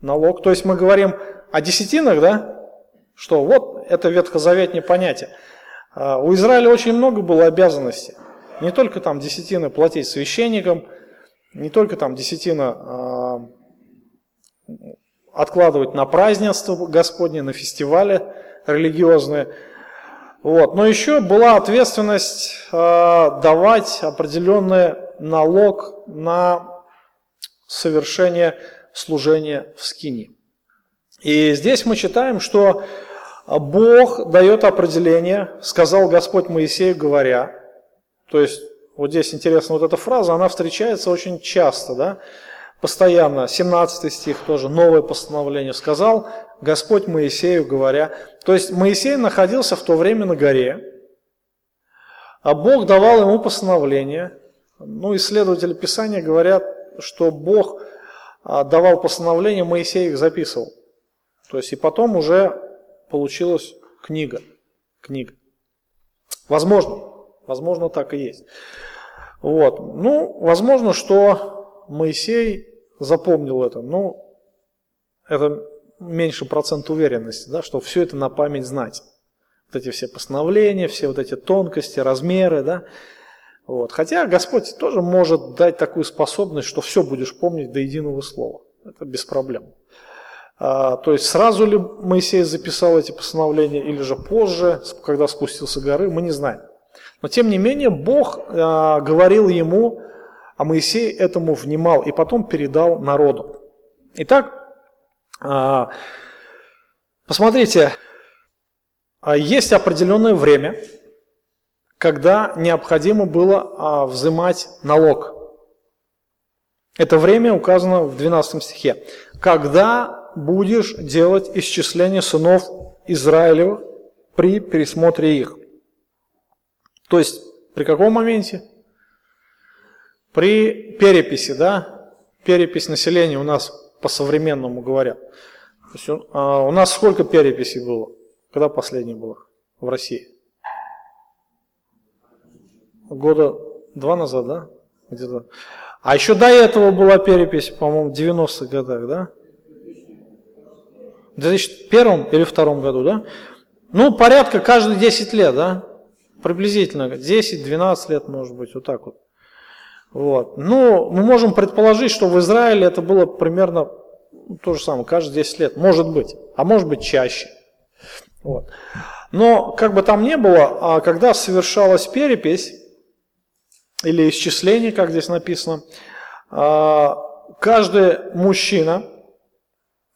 A: налог. То есть мы говорим о десятинах, да? Что вот это ветхозаветное понятие. А, у Израиля очень много было обязанностей. Не только там десятины платить священникам, не только там десятина а, откладывать на празднество Господне, на фестивали религиозные. Вот. Но еще была ответственность э, давать определенный налог на совершение служения в скине. И здесь мы читаем, что Бог дает определение, сказал Господь Моисею, говоря, то есть вот здесь интересна вот эта фраза, она встречается очень часто, да, постоянно, 17 стих тоже, новое постановление, сказал Господь Моисею, говоря, то есть Моисей находился в то время на горе, а Бог давал ему постановление, ну, исследователи Писания говорят, что Бог а, давал постановления, Моисей их записывал. То есть и потом уже получилась книга. Книга. Возможно, возможно так и есть. Вот. Ну, возможно, что Моисей запомнил это. Ну, это меньше процент уверенности, да, что все это на память знать. Вот эти все постановления, все вот эти тонкости, размеры, да. Вот. Хотя Господь тоже может дать такую способность, что все будешь помнить до единого слова. Это без проблем. А, то есть сразу ли Моисей записал эти постановления или же позже, когда спустился горы, мы не знаем. Но тем не менее Бог а, говорил ему, а Моисей этому внимал и потом передал народу. Итак, а, посмотрите, а, есть определенное время, когда необходимо было а, взимать налог. Это время указано в 12 стихе. Когда будешь делать исчисление сынов Израилева при пересмотре их. То есть, при каком моменте? При переписи, да? Перепись населения у нас по-современному говорят. То есть, а, у нас сколько переписей было? Когда последнее было в России? года два назад, да? Где-то. А еще до этого была перепись, по-моему, в 90-х годах, да? В 2001 или втором году, да? Ну, порядка каждые 10 лет, да? Приблизительно 10-12 лет, может быть, вот так вот. Вот. Ну, мы можем предположить, что в Израиле это было примерно то же самое, каждые 10 лет. Может быть, а может быть чаще. Вот. Но, как бы там ни было, а когда совершалась перепись, или исчисление, как здесь написано, а, каждый мужчина,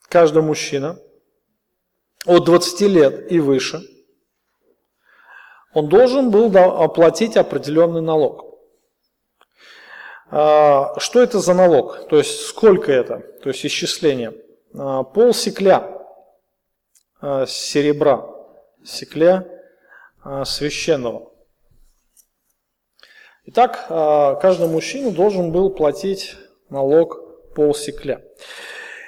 A: каждый мужчина от 20 лет и выше, он должен был оплатить определенный налог. А, что это за налог? То есть сколько это? То есть исчисление. А, пол секля серебра, секля священного. Итак, а, каждый мужчина должен был платить налог полсекля.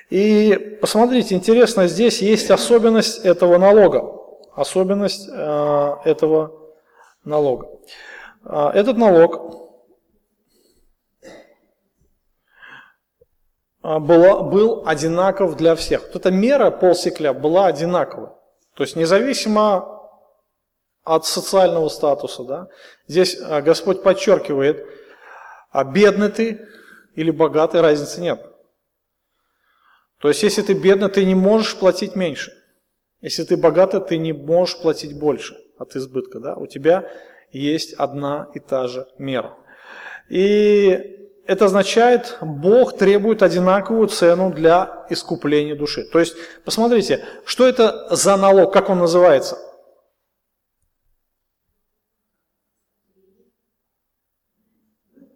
A: И посмотрите, интересно, здесь есть особенность этого налога. Особенность а, этого налога. А, этот налог был, был одинаков для всех. Вот эта мера полсекля была одинаковая. То есть независимо от социального статуса. Да? Здесь а, Господь подчеркивает, а бедный ты или богатый, разницы нет. То есть, если ты бедный, ты не можешь платить меньше. Если ты богатый, ты не можешь платить больше от избытка. Да? У тебя есть одна и та же мера. И это означает, Бог требует одинаковую цену для искупления души. То есть, посмотрите, что это за налог, как он называется?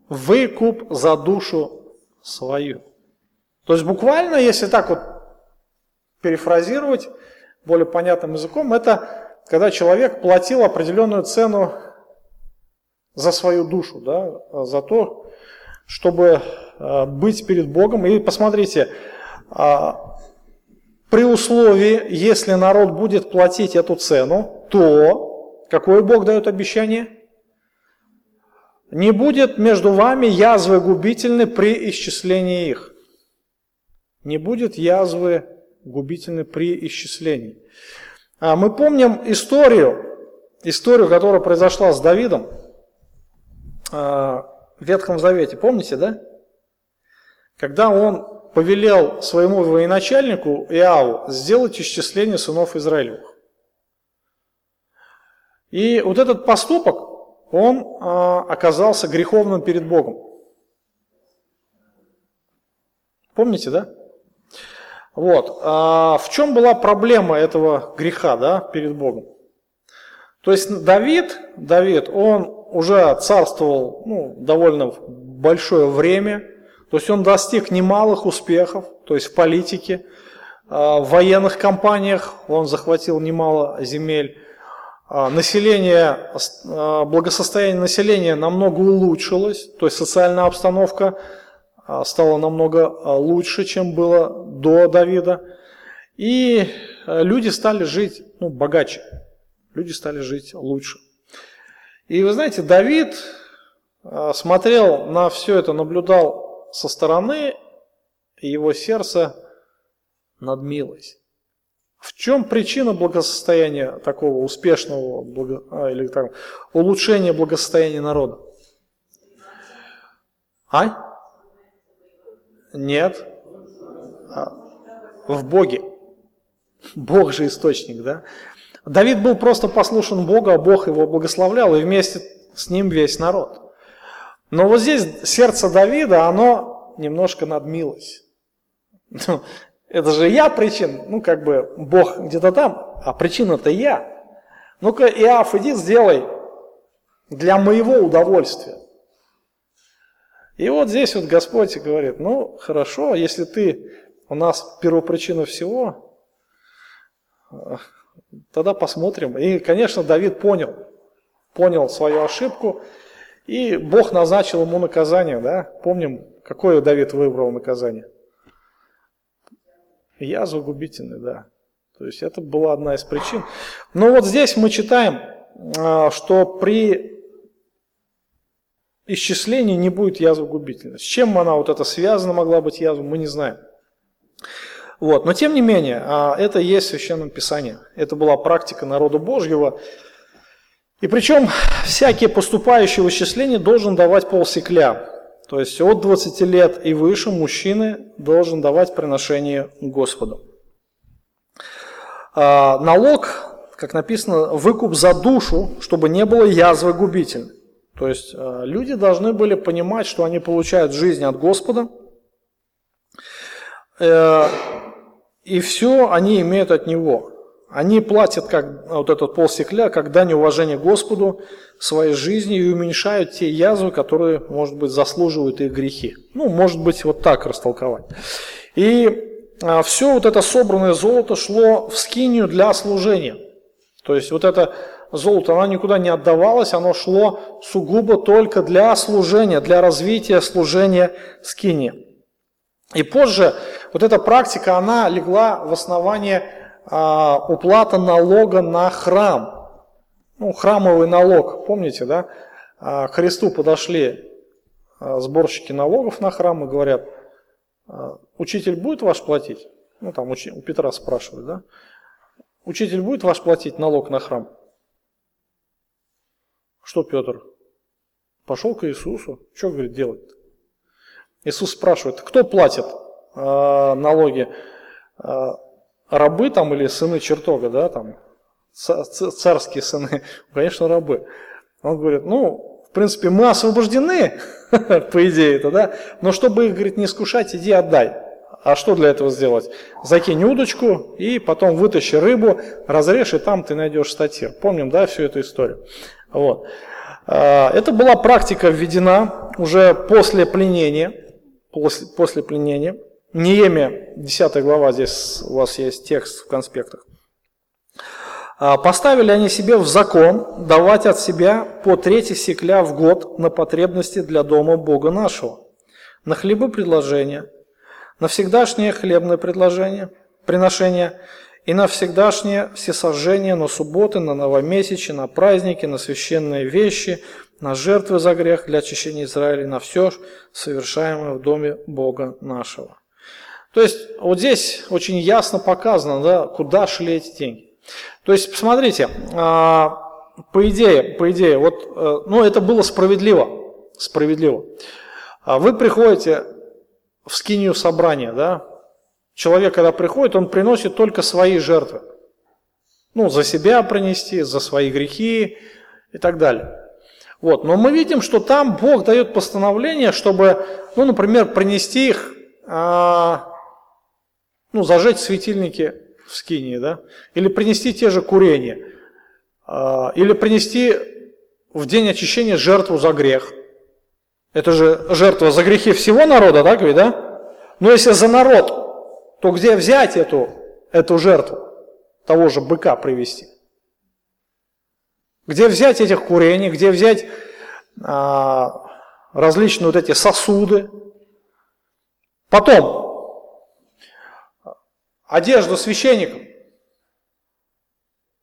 A: Выкуп за душу свою. То есть буквально, если так вот перефразировать более понятным языком, это когда человек платил определенную цену за свою душу, да, за то, чтобы э, быть перед Богом. И посмотрите, а, при условии, если народ будет платить эту цену, то какое Бог дает обещание? Не будет между вами язвы губительны при исчислении их. Не будет язвы губительны при исчислении. А мы помним историю, историю, которая произошла с Давидом. Ветхом Завете, помните, да? Когда он повелел своему военачальнику Иаву сделать исчисление сынов Израилевых. И вот этот поступок, он а, оказался греховным перед Богом. Помните, да? Вот. А в чем была проблема этого греха, да, перед Богом? То есть Давид, Давид, он уже царствовал ну, довольно большое время, то есть он достиг немалых успехов, то есть в политике, а, в военных кампаниях он захватил немало земель, а, население, а, благосостояние населения намного улучшилось, то есть социальная обстановка стала намного лучше, чем было до Давида, и люди стали жить ну, богаче, люди стали жить лучше. И вы знаете, Давид а, смотрел на все это, наблюдал со стороны, и его сердце надмилось. В чем причина благосостояния такого успешного благо, а, или там, улучшения благосостояния народа? А? Нет. А, в Боге. Бог же источник, да? Давид был просто послушен Богу, а Бог его благословлял, и вместе с ним весь народ. Но вот здесь сердце Давида, оно немножко надмилось. Ну, это же я причин, ну как бы Бог где-то там, а причина-то я. Ну-ка, Иав, иди сделай для моего удовольствия. И вот здесь вот Господь говорит, ну хорошо, если ты у нас первопричина всего, Тогда посмотрим. И, конечно, Давид понял, понял свою ошибку, и Бог назначил ему наказание, да? Помним, какое Давид выбрал наказание? Язву губительный, да. То есть это была одна из причин. Но вот здесь мы читаем, а, что при исчислении не будет язвы губительной. С чем она вот это связана могла быть язва, мы не знаем. Вот. Но тем не менее, а, это есть в Священном Писании. Это была практика народа Божьего. И причем всякие поступающие вычисления должен давать полсекля. То есть от 20 лет и выше мужчины должен давать приношение Господу. А, налог, как написано, выкуп за душу, чтобы не было язвы губительной. То есть а, люди должны были понимать, что они получают жизнь от Господа, э, и все они имеют от Него. Они платят как вот этот полстекля, как дань уважения Господу своей жизни и уменьшают те язвы, которые, может быть, заслуживают их грехи. Ну, может быть, вот так растолковать. И а, все вот это собранное золото шло в скинию для служения. То есть вот это золото, оно никуда не отдавалось, оно шло сугубо только для служения, для развития служения скинии. И позже вот эта практика, она легла в основание а, уплата налога на храм. Ну, храмовый налог, помните, да? А, к Христу подошли а, сборщики налогов на храм и говорят, а, учитель будет ваш платить? Ну, там у Петра спрашивают, да? Учитель будет ваш платить налог на храм? Что Петр? Пошел к Иисусу. Что, говорит, делать? Иисус спрашивает, кто платит э, налоги? Э, рабы там или сыны чертога, да, там, царские сыны? (laughs) Конечно, рабы. Он говорит, ну, принципе, мы освобождены, (laughs) по идее это, да, но чтобы их, говорит, не скушать, иди отдай. А что для этого сделать? Закинь удочку и потом вытащи рыбу, разрежь, и там ты найдешь статир. Помним, да, всю эту историю. Вот. А, это была практика введена уже после пленения, после, после пленения. Неемия, 10 глава, здесь у вас есть текст в конспектах. А, поставили они себе в закон давать от себя по трети секля в год на потребности для дома Бога нашего, на хлебы предложения, на всегдашнее хлебное предложение, приношение и на всегдашнее всесожжение, на субботы, на новомесячи, на праздники, на священные вещи, на жертвы за грех для очищения Израиля, на все совершаемое в доме Бога нашего. То есть вот здесь очень ясно показано, да, куда шли эти деньги. То есть, посмотрите, а, по идее, по идее, вот, э, ну, это было справедливо, справедливо. А вы приходите в скинию собрания, да, человек, когда приходит, он приносит только свои жертвы. Ну, за себя принести, за свои грехи и так далее. Вот. Но мы видим, что там Бог дает постановление, чтобы, ну, например, принести их, а, ну, зажечь светильники в скинии, да, или принести те же курения, а, или принести в день очищения жертву за грех. Это же жертва за грехи всего народа, так ведь, да? Но если за народ, то где взять эту, эту жертву? Того же быка привести. Где взять этих курений, где взять а, различные вот эти сосуды. Потом, одежду священникам.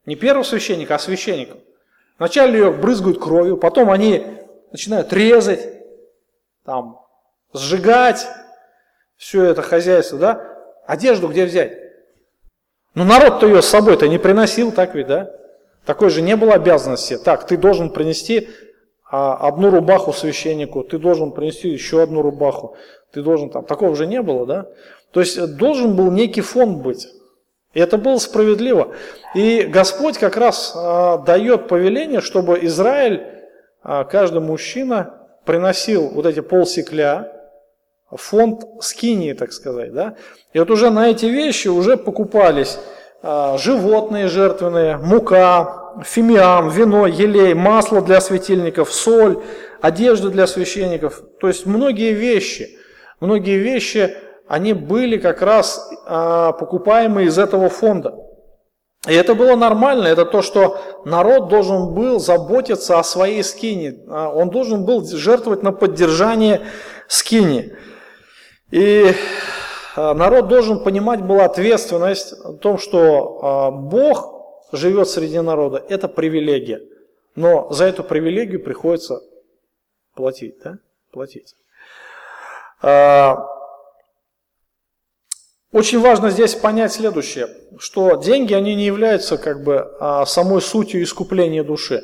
A: Не первого священника, а священникам. Вначале ее брызгают кровью, потом они начинают резать, там, сжигать все это хозяйство, да? Одежду где взять? Ну народ-то ее с собой-то не приносил, так ведь, да? Такой же не было обязанности. Так, ты должен принести а, одну рубаху священнику, ты должен принести еще одну рубаху, ты должен там, такого же не было, да? То есть э, должен был некий фонд быть. И это было справедливо. И Господь как раз а, дает повеление, чтобы Израиль, а, каждый мужчина приносил вот эти полсекля, фонд скинии, так сказать. Да? И вот уже на эти вещи уже покупались животные жертвенные, мука, фимиам, вино, елей, масло для светильников, соль, одежда для священников. То есть многие вещи, многие вещи они были как раз а, покупаемы из этого фонда. И это было нормально, это то, что народ должен был заботиться о своей скине, а, он должен был жертвовать на поддержание скини. И а, народ должен понимать была ответственность о том, что а, Бог живет среди народа, это привилегия. Но за эту привилегию приходится платить, да? Платить. Очень важно здесь понять следующее, что деньги, они не являются как бы а, самой сутью искупления души.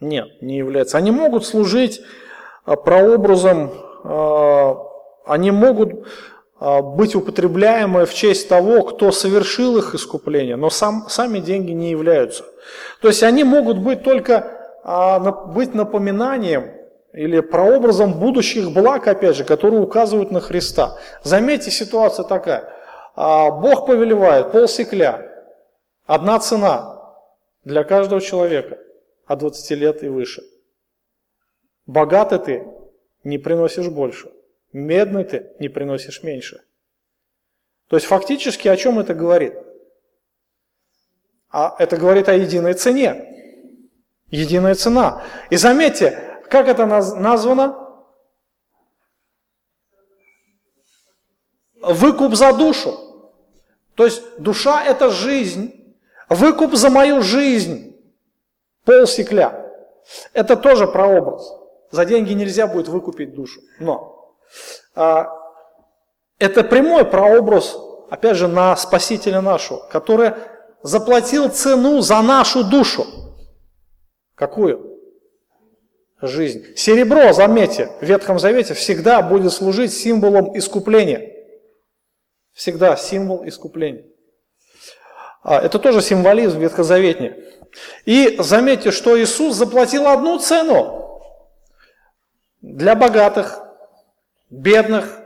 A: Нет, не являются. Они могут служить а, прообразом, а, они могут быть употребляемы в честь того, кто совершил их искупление, но сам, сами деньги не являются. То есть они могут быть только быть напоминанием или прообразом будущих благ, опять же, которые указывают на Христа. Заметьте, ситуация такая. А, Бог повелевает полсекля, одна цена для каждого человека от 20 лет и выше. Богатый ты, не приносишь больше. Медный ты, не приносишь меньше. То есть фактически о чем это говорит? А это говорит о единой цене. Единая цена. И заметьте, как это названо? Выкуп за душу. То есть душа – это жизнь. Выкуп за мою жизнь. Пол стекля. Это тоже прообраз. За деньги нельзя будет выкупить душу. Но это прямой прообраз, опять же, на Спасителя нашего, который заплатил цену за нашу душу. Какую? жизнь. Серебро, заметьте, в Ветхом Завете всегда будет служить символом искупления. Всегда символ искупления. А, это тоже символизм ветхозаветний. И заметьте, что Иисус заплатил одну цену для богатых, бедных,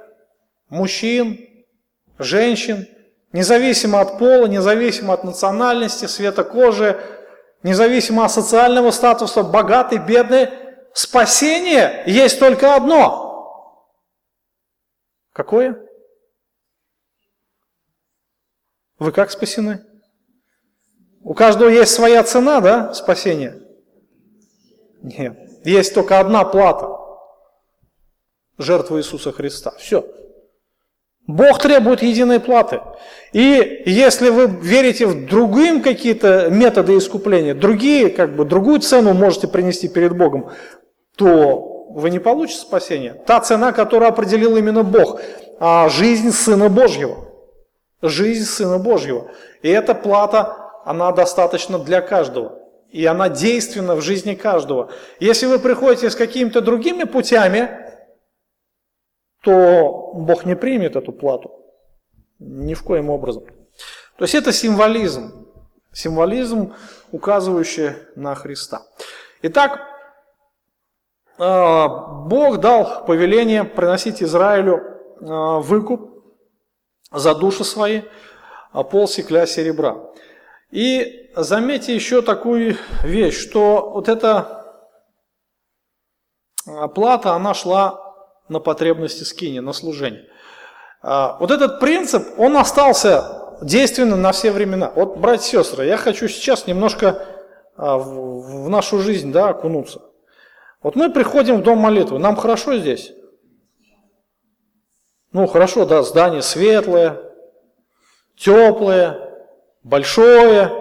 A: мужчин, женщин, независимо от пола, независимо от национальности, цвета кожи, независимо от социального статуса, богатый, бедный, спасение есть только одно. Какое? Вы как спасены? У каждого есть своя цена, да, спасения? Нет. Есть только одна плата. Жертва Иисуса Христа. Все. Бог требует единой платы. И если вы верите в другим какие-то методы искупления, другие, как бы, другую цену можете принести перед Богом, то вы не получите спасения. Та цена, которую определил именно Бог, а жизнь Сына Божьего. Жизнь Сына Божьего. И эта плата, она достаточно для каждого. И она действенна в жизни каждого. Если вы приходите с какими-то другими путями, то Бог не примет эту плату. Ни в коем образом. То есть это символизм. Символизм, указывающий на Христа. Итак, а, Бог дал повеление приносить Израилю а, выкуп за души свои, а, пол стекля серебра. И заметьте еще такую вещь, что вот эта плата, она шла на потребности скини, на служение. А, вот этот принцип, он остался действенным на все времена. Вот, братья и сестры, я хочу сейчас немножко а, в нашу жизнь да, окунуться. Вот мы приходим в дом молитвы, нам хорошо здесь? Ну, хорошо, да, здание светлое, теплое, большое.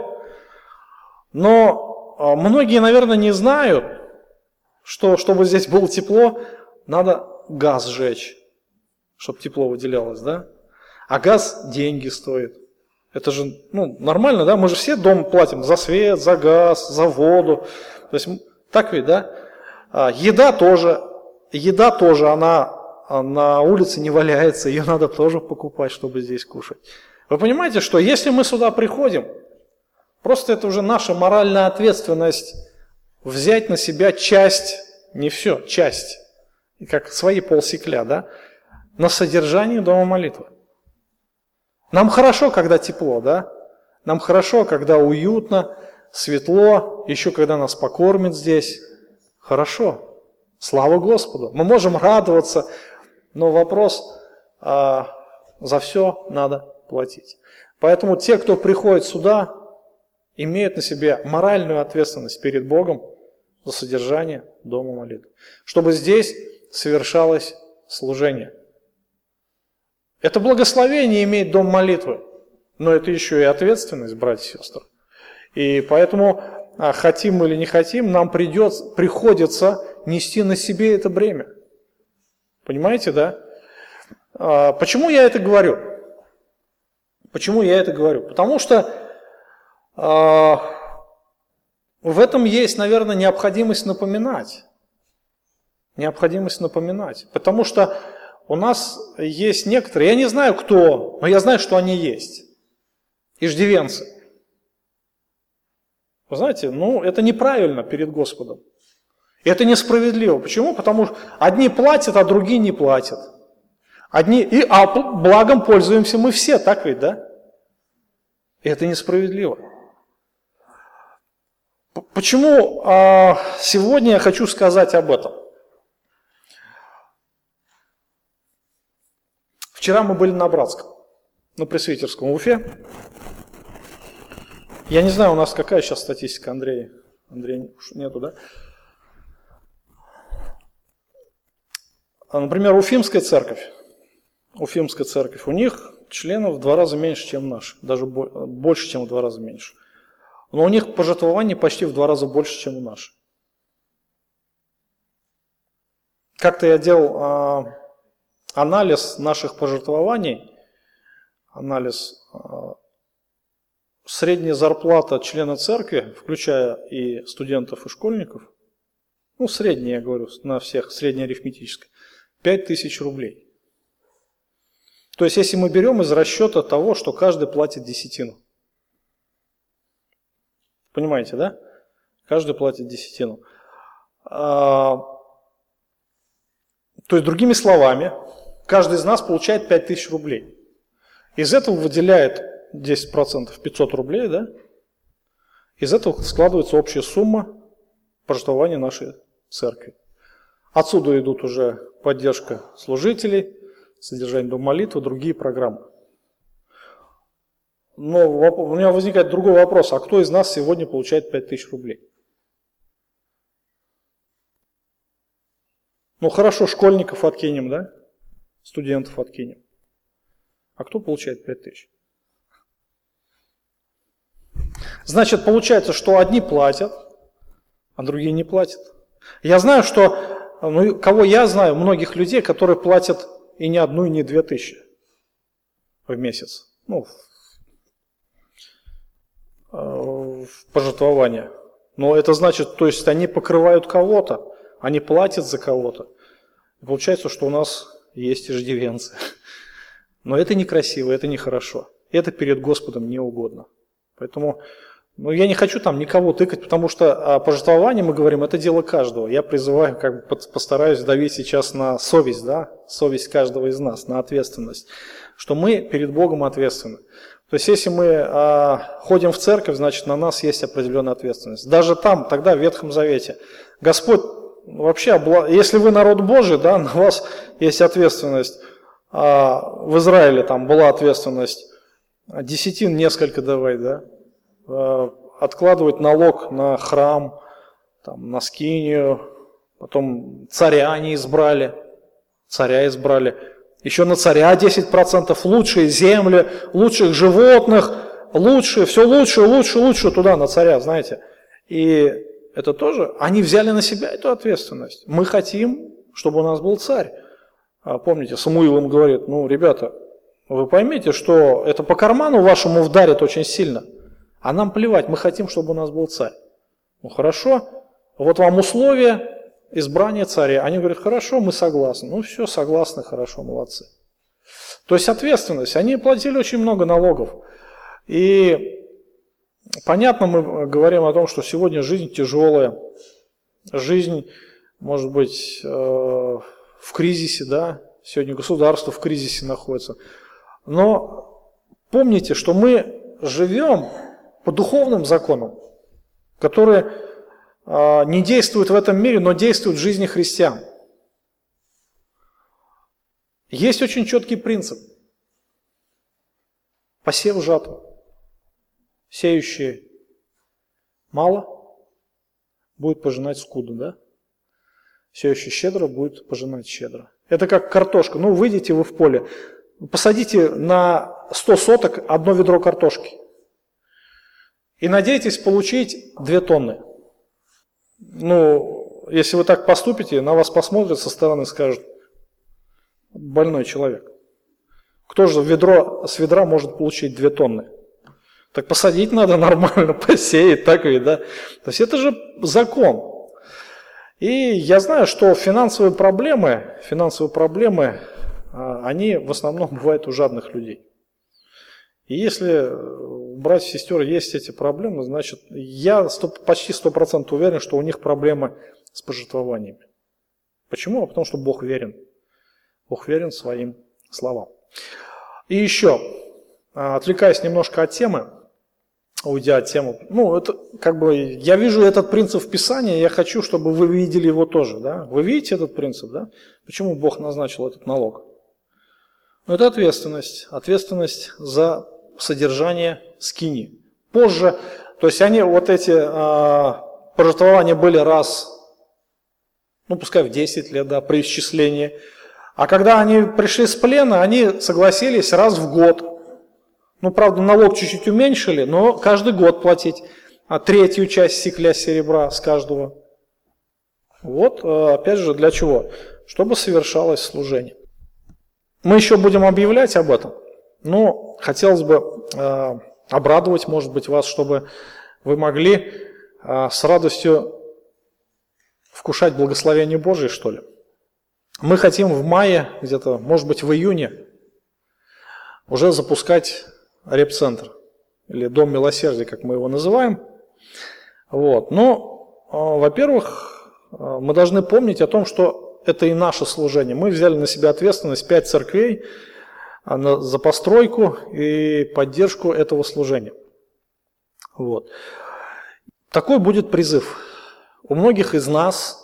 A: Но а, многие, наверное, не знают, что чтобы здесь было тепло, надо газ сжечь, чтобы тепло выделялось, да? А газ деньги стоит. Это же ну, нормально, да? Мы же все дом платим за свет, за газ, за воду. То есть так ведь, да? А, еда тоже, еда тоже, она на улице не валяется, ее надо тоже покупать, чтобы здесь кушать. Вы понимаете, что если мы сюда приходим, просто это уже наша моральная ответственность взять на себя часть, не все, часть как свои полсекля, да, на содержание дома молитвы. Нам хорошо, когда тепло, да? Нам хорошо, когда уютно, светло, еще когда нас покормят здесь. Хорошо. Слава Господу. Мы можем радоваться, но вопрос, а, за все надо платить. Поэтому те, кто приходит сюда, имеют на себе моральную ответственность перед Богом за содержание дома молитвы. Чтобы здесь совершалось служение. Это благословение иметь дом молитвы, но это еще и ответственность, братья и сестры. И поэтому, а, хотим или не хотим, нам придется, приходится нести на себе это бремя. Понимаете, да? А, почему я это говорю? Почему я это говорю? Потому что э, в этом есть, наверное, необходимость напоминать необходимость напоминать. Потому что у нас есть некоторые, я не знаю кто, но я знаю, что они есть. Иждивенцы. Вы знаете, ну это неправильно перед Господом. Это несправедливо. Почему? Потому что одни платят, а другие не платят. Одни, и, а благом пользуемся мы все, так ведь, да? Это несправедливо. Почему а, сегодня я хочу сказать об этом? Вчера мы были на Братском, на Пресвитерском Уфе. Я не знаю, у нас какая сейчас статистика, Андрей? Андрей нету, да? А, например, Уфимская церковь. Уфимская церковь. У них членов в два раза меньше, чем наш. Даже больше, чем в два раза меньше. Но у них пожертвование почти в два раза больше, чем у наших. Как-то я делал а, анализ наших пожертвований, анализ а, средняя зарплата члена церкви, включая и студентов, и школьников, ну, средняя, я говорю, на всех, средняя арифметическая, 5000 рублей. То есть, если мы берем из расчета того, что каждый платит десятину. Понимаете, да? Каждый платит десятину. А, То есть, другими словами, каждый из нас получает 5000 рублей. Из этого выделяет 10% 500 рублей, да? Из этого складывается общая сумма проживания нашей церкви. Отсюда идут уже поддержка служителей, содержание дома молитвы, другие программы. Но у меня возникает другой вопрос, а кто из нас сегодня получает 5000 рублей? Ну хорошо, школьников откинем, да? Студентов откинем. А кто получает 5000? Значит, получается, что одни платят, а другие не платят. Я знаю, что, ну, кого я знаю, многих людей, которые платят и не одну, и не две тысячи в месяц. Ну, в э, пожертвование. Но это значит, то есть они покрывают кого-то, они платят за кого-то. Получается, что у нас есть иждивенцы. Но это некрасиво, это нехорошо. Это перед Господом не угодно. Поэтому ну, я не хочу там никого тыкать, потому что о пожертвовании мы говорим, это дело каждого. Я призываю, как бы постараюсь давить сейчас на совесть, да, совесть каждого из нас, на ответственность, что мы перед Богом ответственны. То есть, если мы а, ходим в церковь, значит, на нас есть определенная ответственность. Даже там, тогда, в Ветхом Завете, Господь вообще, если вы народ Божий, да, (laughs) на вас есть ответственность. А в Израиле там была ответственность десятин несколько давай, да, Э, откладывать налог на храм, там, на скинию, потом царя они избрали, царя избрали, еще на царя 10%, лучшие земли, лучших животных, лучшие, все лучше, лучше, лучше туда, на царя, знаете. И это тоже, они взяли на себя эту ответственность. Мы хотим, чтобы у нас был царь. А помните, Самуил им говорит, ну, ребята, вы поймите, что это по карману вашему вдарит очень сильно – а нам плевать, мы хотим, чтобы у нас был царь. Ну хорошо, вот вам условия избрания царя. Они говорят, хорошо, мы согласны. Ну все, согласны, хорошо, молодцы. То есть ответственность. Они платили очень много налогов. И понятно, мы говорим о том, что сегодня жизнь тяжелая. Жизнь, может быть, э, в кризисе, да, сегодня государство в кризисе находится. Но помните, что мы живем по духовным законам, которые а, не действуют в этом мире, но действуют в жизни христиан. Есть очень четкий принцип. Посев жатву. Сеющие мало будет пожинать скудо, да? Сеющий щедро будет пожинать щедро. Это как картошка. Ну, выйдите вы в поле, посадите на 100 соток одно ведро картошки и надеетесь получить 2 тонны. Ну, если вы так поступите, на вас посмотрят со стороны и скажут, больной человек. Кто же ведро, с ведра может получить 2 тонны? Так посадить надо (laughs) нормально, посеять, так ведь, да? То есть это же закон. И я знаю, что финансовые проблемы, финансовые проблемы, а, они в основном (laughs) бывают у жадных людей. И если у братьев и сестер есть эти проблемы, значит, я 100, почти 100% уверен, что у них проблемы с пожертвованиями. Почему? А потому что Бог верен. Бог верен своим словам. И еще, а, отвлекаясь немножко от темы, уйдя от темы, ну, это как бы, я вижу этот принцип в Писании, я хочу, чтобы вы видели его тоже, да? Вы видите этот принцип, да? Почему Бог назначил этот налог? Ну, это ответственность. Ответственность за содержание скини. Позже, то есть они вот эти э, пожертвования были раз, ну пускай в 10 лет, да, при исчислении. А когда они пришли с плена, они согласились раз в год. Ну, правда, налог чуть-чуть уменьшили, но каждый год платить а третью часть стекля серебра с каждого. Вот, а, опять же, для чего? Чтобы совершалось служение. Мы еще будем объявлять об этом. Но хотелось бы э, обрадовать, может быть, вас, чтобы вы могли э, с радостью вкушать благословение Божие, что ли. Мы хотим в мае, где-то, может быть, в июне, уже запускать репцентр, или Дом милосердия, как мы его называем. Вот. Но, э, во-первых, э, мы должны помнить о том, что это и наше служение. Мы взяли на себя ответственность пять церквей а, за постройку и поддержку этого служения. Вот. Такой будет призыв. У многих из нас,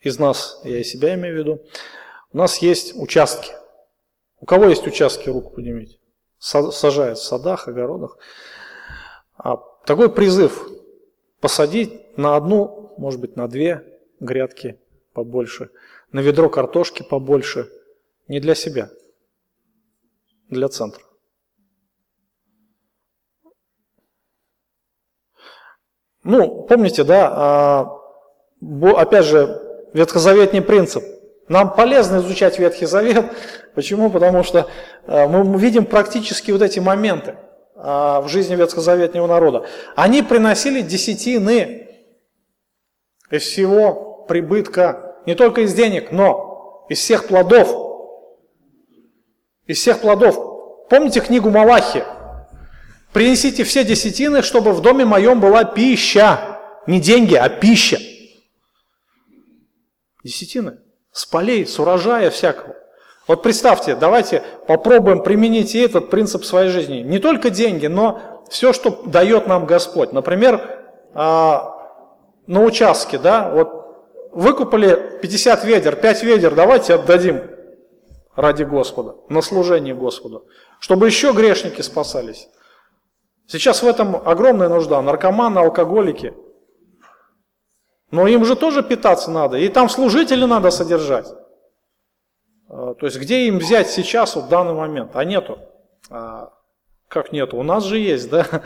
A: из нас, я и себя имею в виду, у нас есть участки. У кого есть участки, руку поднимите. Сажают в садах, огородах. А такой призыв посадить на одну, может быть, на две грядки побольше, на ведро картошки побольше, не для себя, для центра. Ну, помните, да, а, опять же, ветхозаветный принцип. Нам полезно изучать Ветхий Завет. Почему? Потому что а, мы видим практически вот эти моменты а, в жизни ветхозаветнего народа. Они приносили десятины из всего прибытка, не только из денег, но из всех плодов. Из всех плодов. Помните книгу Малахи? Принесите все десятины, чтобы в доме моем была пища. Не деньги, а пища. Десятины. С полей, с урожая всякого. Вот представьте, давайте попробуем применить и этот принцип в своей жизни. Не только деньги, но все, что дает нам Господь. Например, а, на участке, да, вот выкупали 50 ведер, 5 ведер, давайте отдадим ради Господа, на служение Господу, чтобы еще грешники спасались. Сейчас в этом огромная нужда. Наркоманы, алкоголики. Но им же тоже питаться надо. И там служителей надо содержать. А, то есть где им взять сейчас, вот, в данный момент? А нету. А, как нету? У нас же есть, да? (laughs)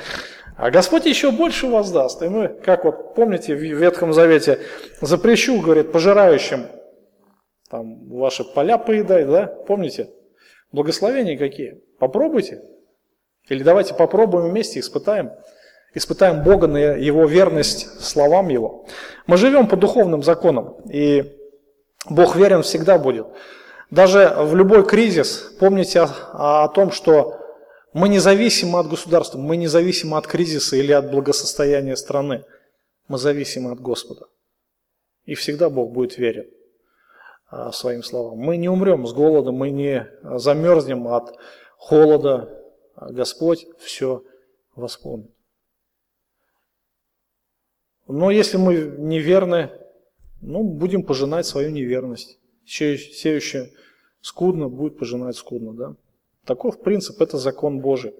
A: А Господь еще больше воздаст. И мы, как вот помните в Ветхом Завете, запрещу, говорит, пожирающим там ваши поля поедай, да? Помните? Благословения какие? Попробуйте. Или давайте попробуем вместе, испытаем. Испытаем Бога на Его верность словам Его. Мы живем по духовным законам, и Бог верен всегда будет. Даже в любой кризис помните о, о том, что мы независимы от государства, мы независимы от кризиса или от благосостояния страны. Мы зависимы от Господа. И всегда Бог будет верен а, своим словам. Мы не умрем с голода, мы не замерзнем от холода, Господь все восполнит. Но если мы неверны, ну, будем пожинать свою неверность. Сеющий скудно будет пожинать скудно, да? Таков принцип, это закон Божий.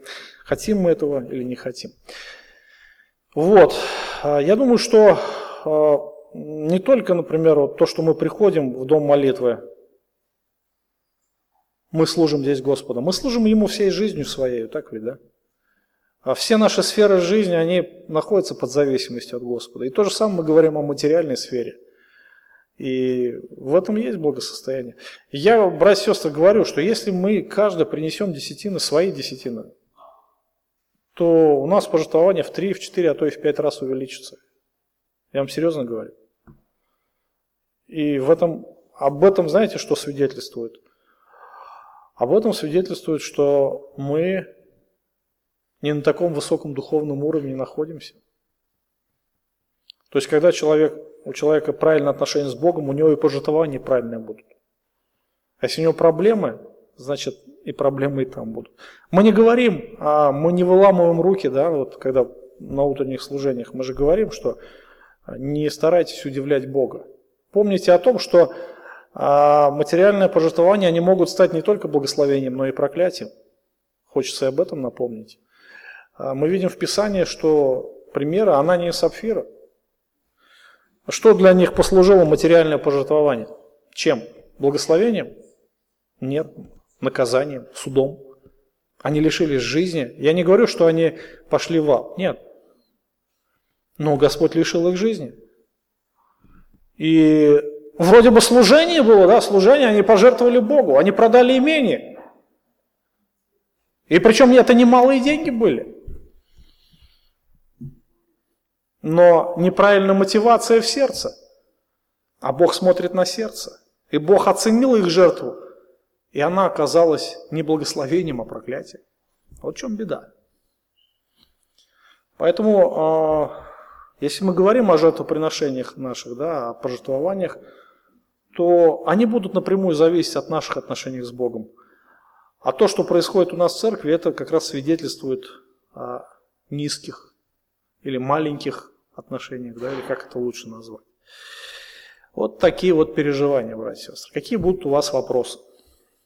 A: Хотим мы этого или не хотим. Вот. А, я думаю, что а, не только, например, вот то, что мы приходим в дом молитвы, мы служим здесь Господу. Мы служим Ему всей жизнью своей, так ведь, да? А все наши сферы жизни, они находятся под зависимостью от Господа. И то же самое мы говорим о материальной сфере. И в этом есть благосостояние. Я, братья и сестры, говорю, что если мы каждый принесем десятины, свои десятины, то у нас пожертвование в 3, в 4, а то и в 5 раз увеличится. Я вам серьезно говорю. И в этом, об этом знаете, что свидетельствует? Об этом свидетельствует, что мы не на таком высоком духовном уровне находимся. То есть, когда человек, у человека правильное отношение с Богом, у него и пожертвования правильные будут. А если у него проблемы, значит и проблемы и там будут. Мы не говорим, а мы не выламываем руки, да, вот когда на утренних служениях, мы же говорим, что не старайтесь удивлять Бога. Помните о том, что а материальные пожертвования, они могут стать не только благословением, но и проклятием. Хочется и об этом напомнить. А мы видим в Писании, что примеры Анания и Сапфира. Что для них послужило материальное пожертвование? Чем? Благословением? Нет. Наказанием, судом. Они лишились жизни. Я не говорю, что они пошли в ад. Нет. Но Господь лишил их жизни. И Вроде бы служение было, да, служение, они пожертвовали Богу, они продали имение. И причем это немалые деньги были. Но неправильная мотивация в сердце. А Бог смотрит на сердце. И Бог оценил их жертву. И она оказалась не благословением, а проклятием. Вот в чем беда. Поэтому, а, если мы говорим о жертвоприношениях наших, да, о пожертвованиях, то они будут напрямую зависеть от наших отношений с Богом. А то, что происходит у нас в церкви, это как раз свидетельствует о низких или маленьких отношениях, да, или как это лучше назвать. Вот такие вот переживания, братья и сестры. Какие будут у вас вопросы?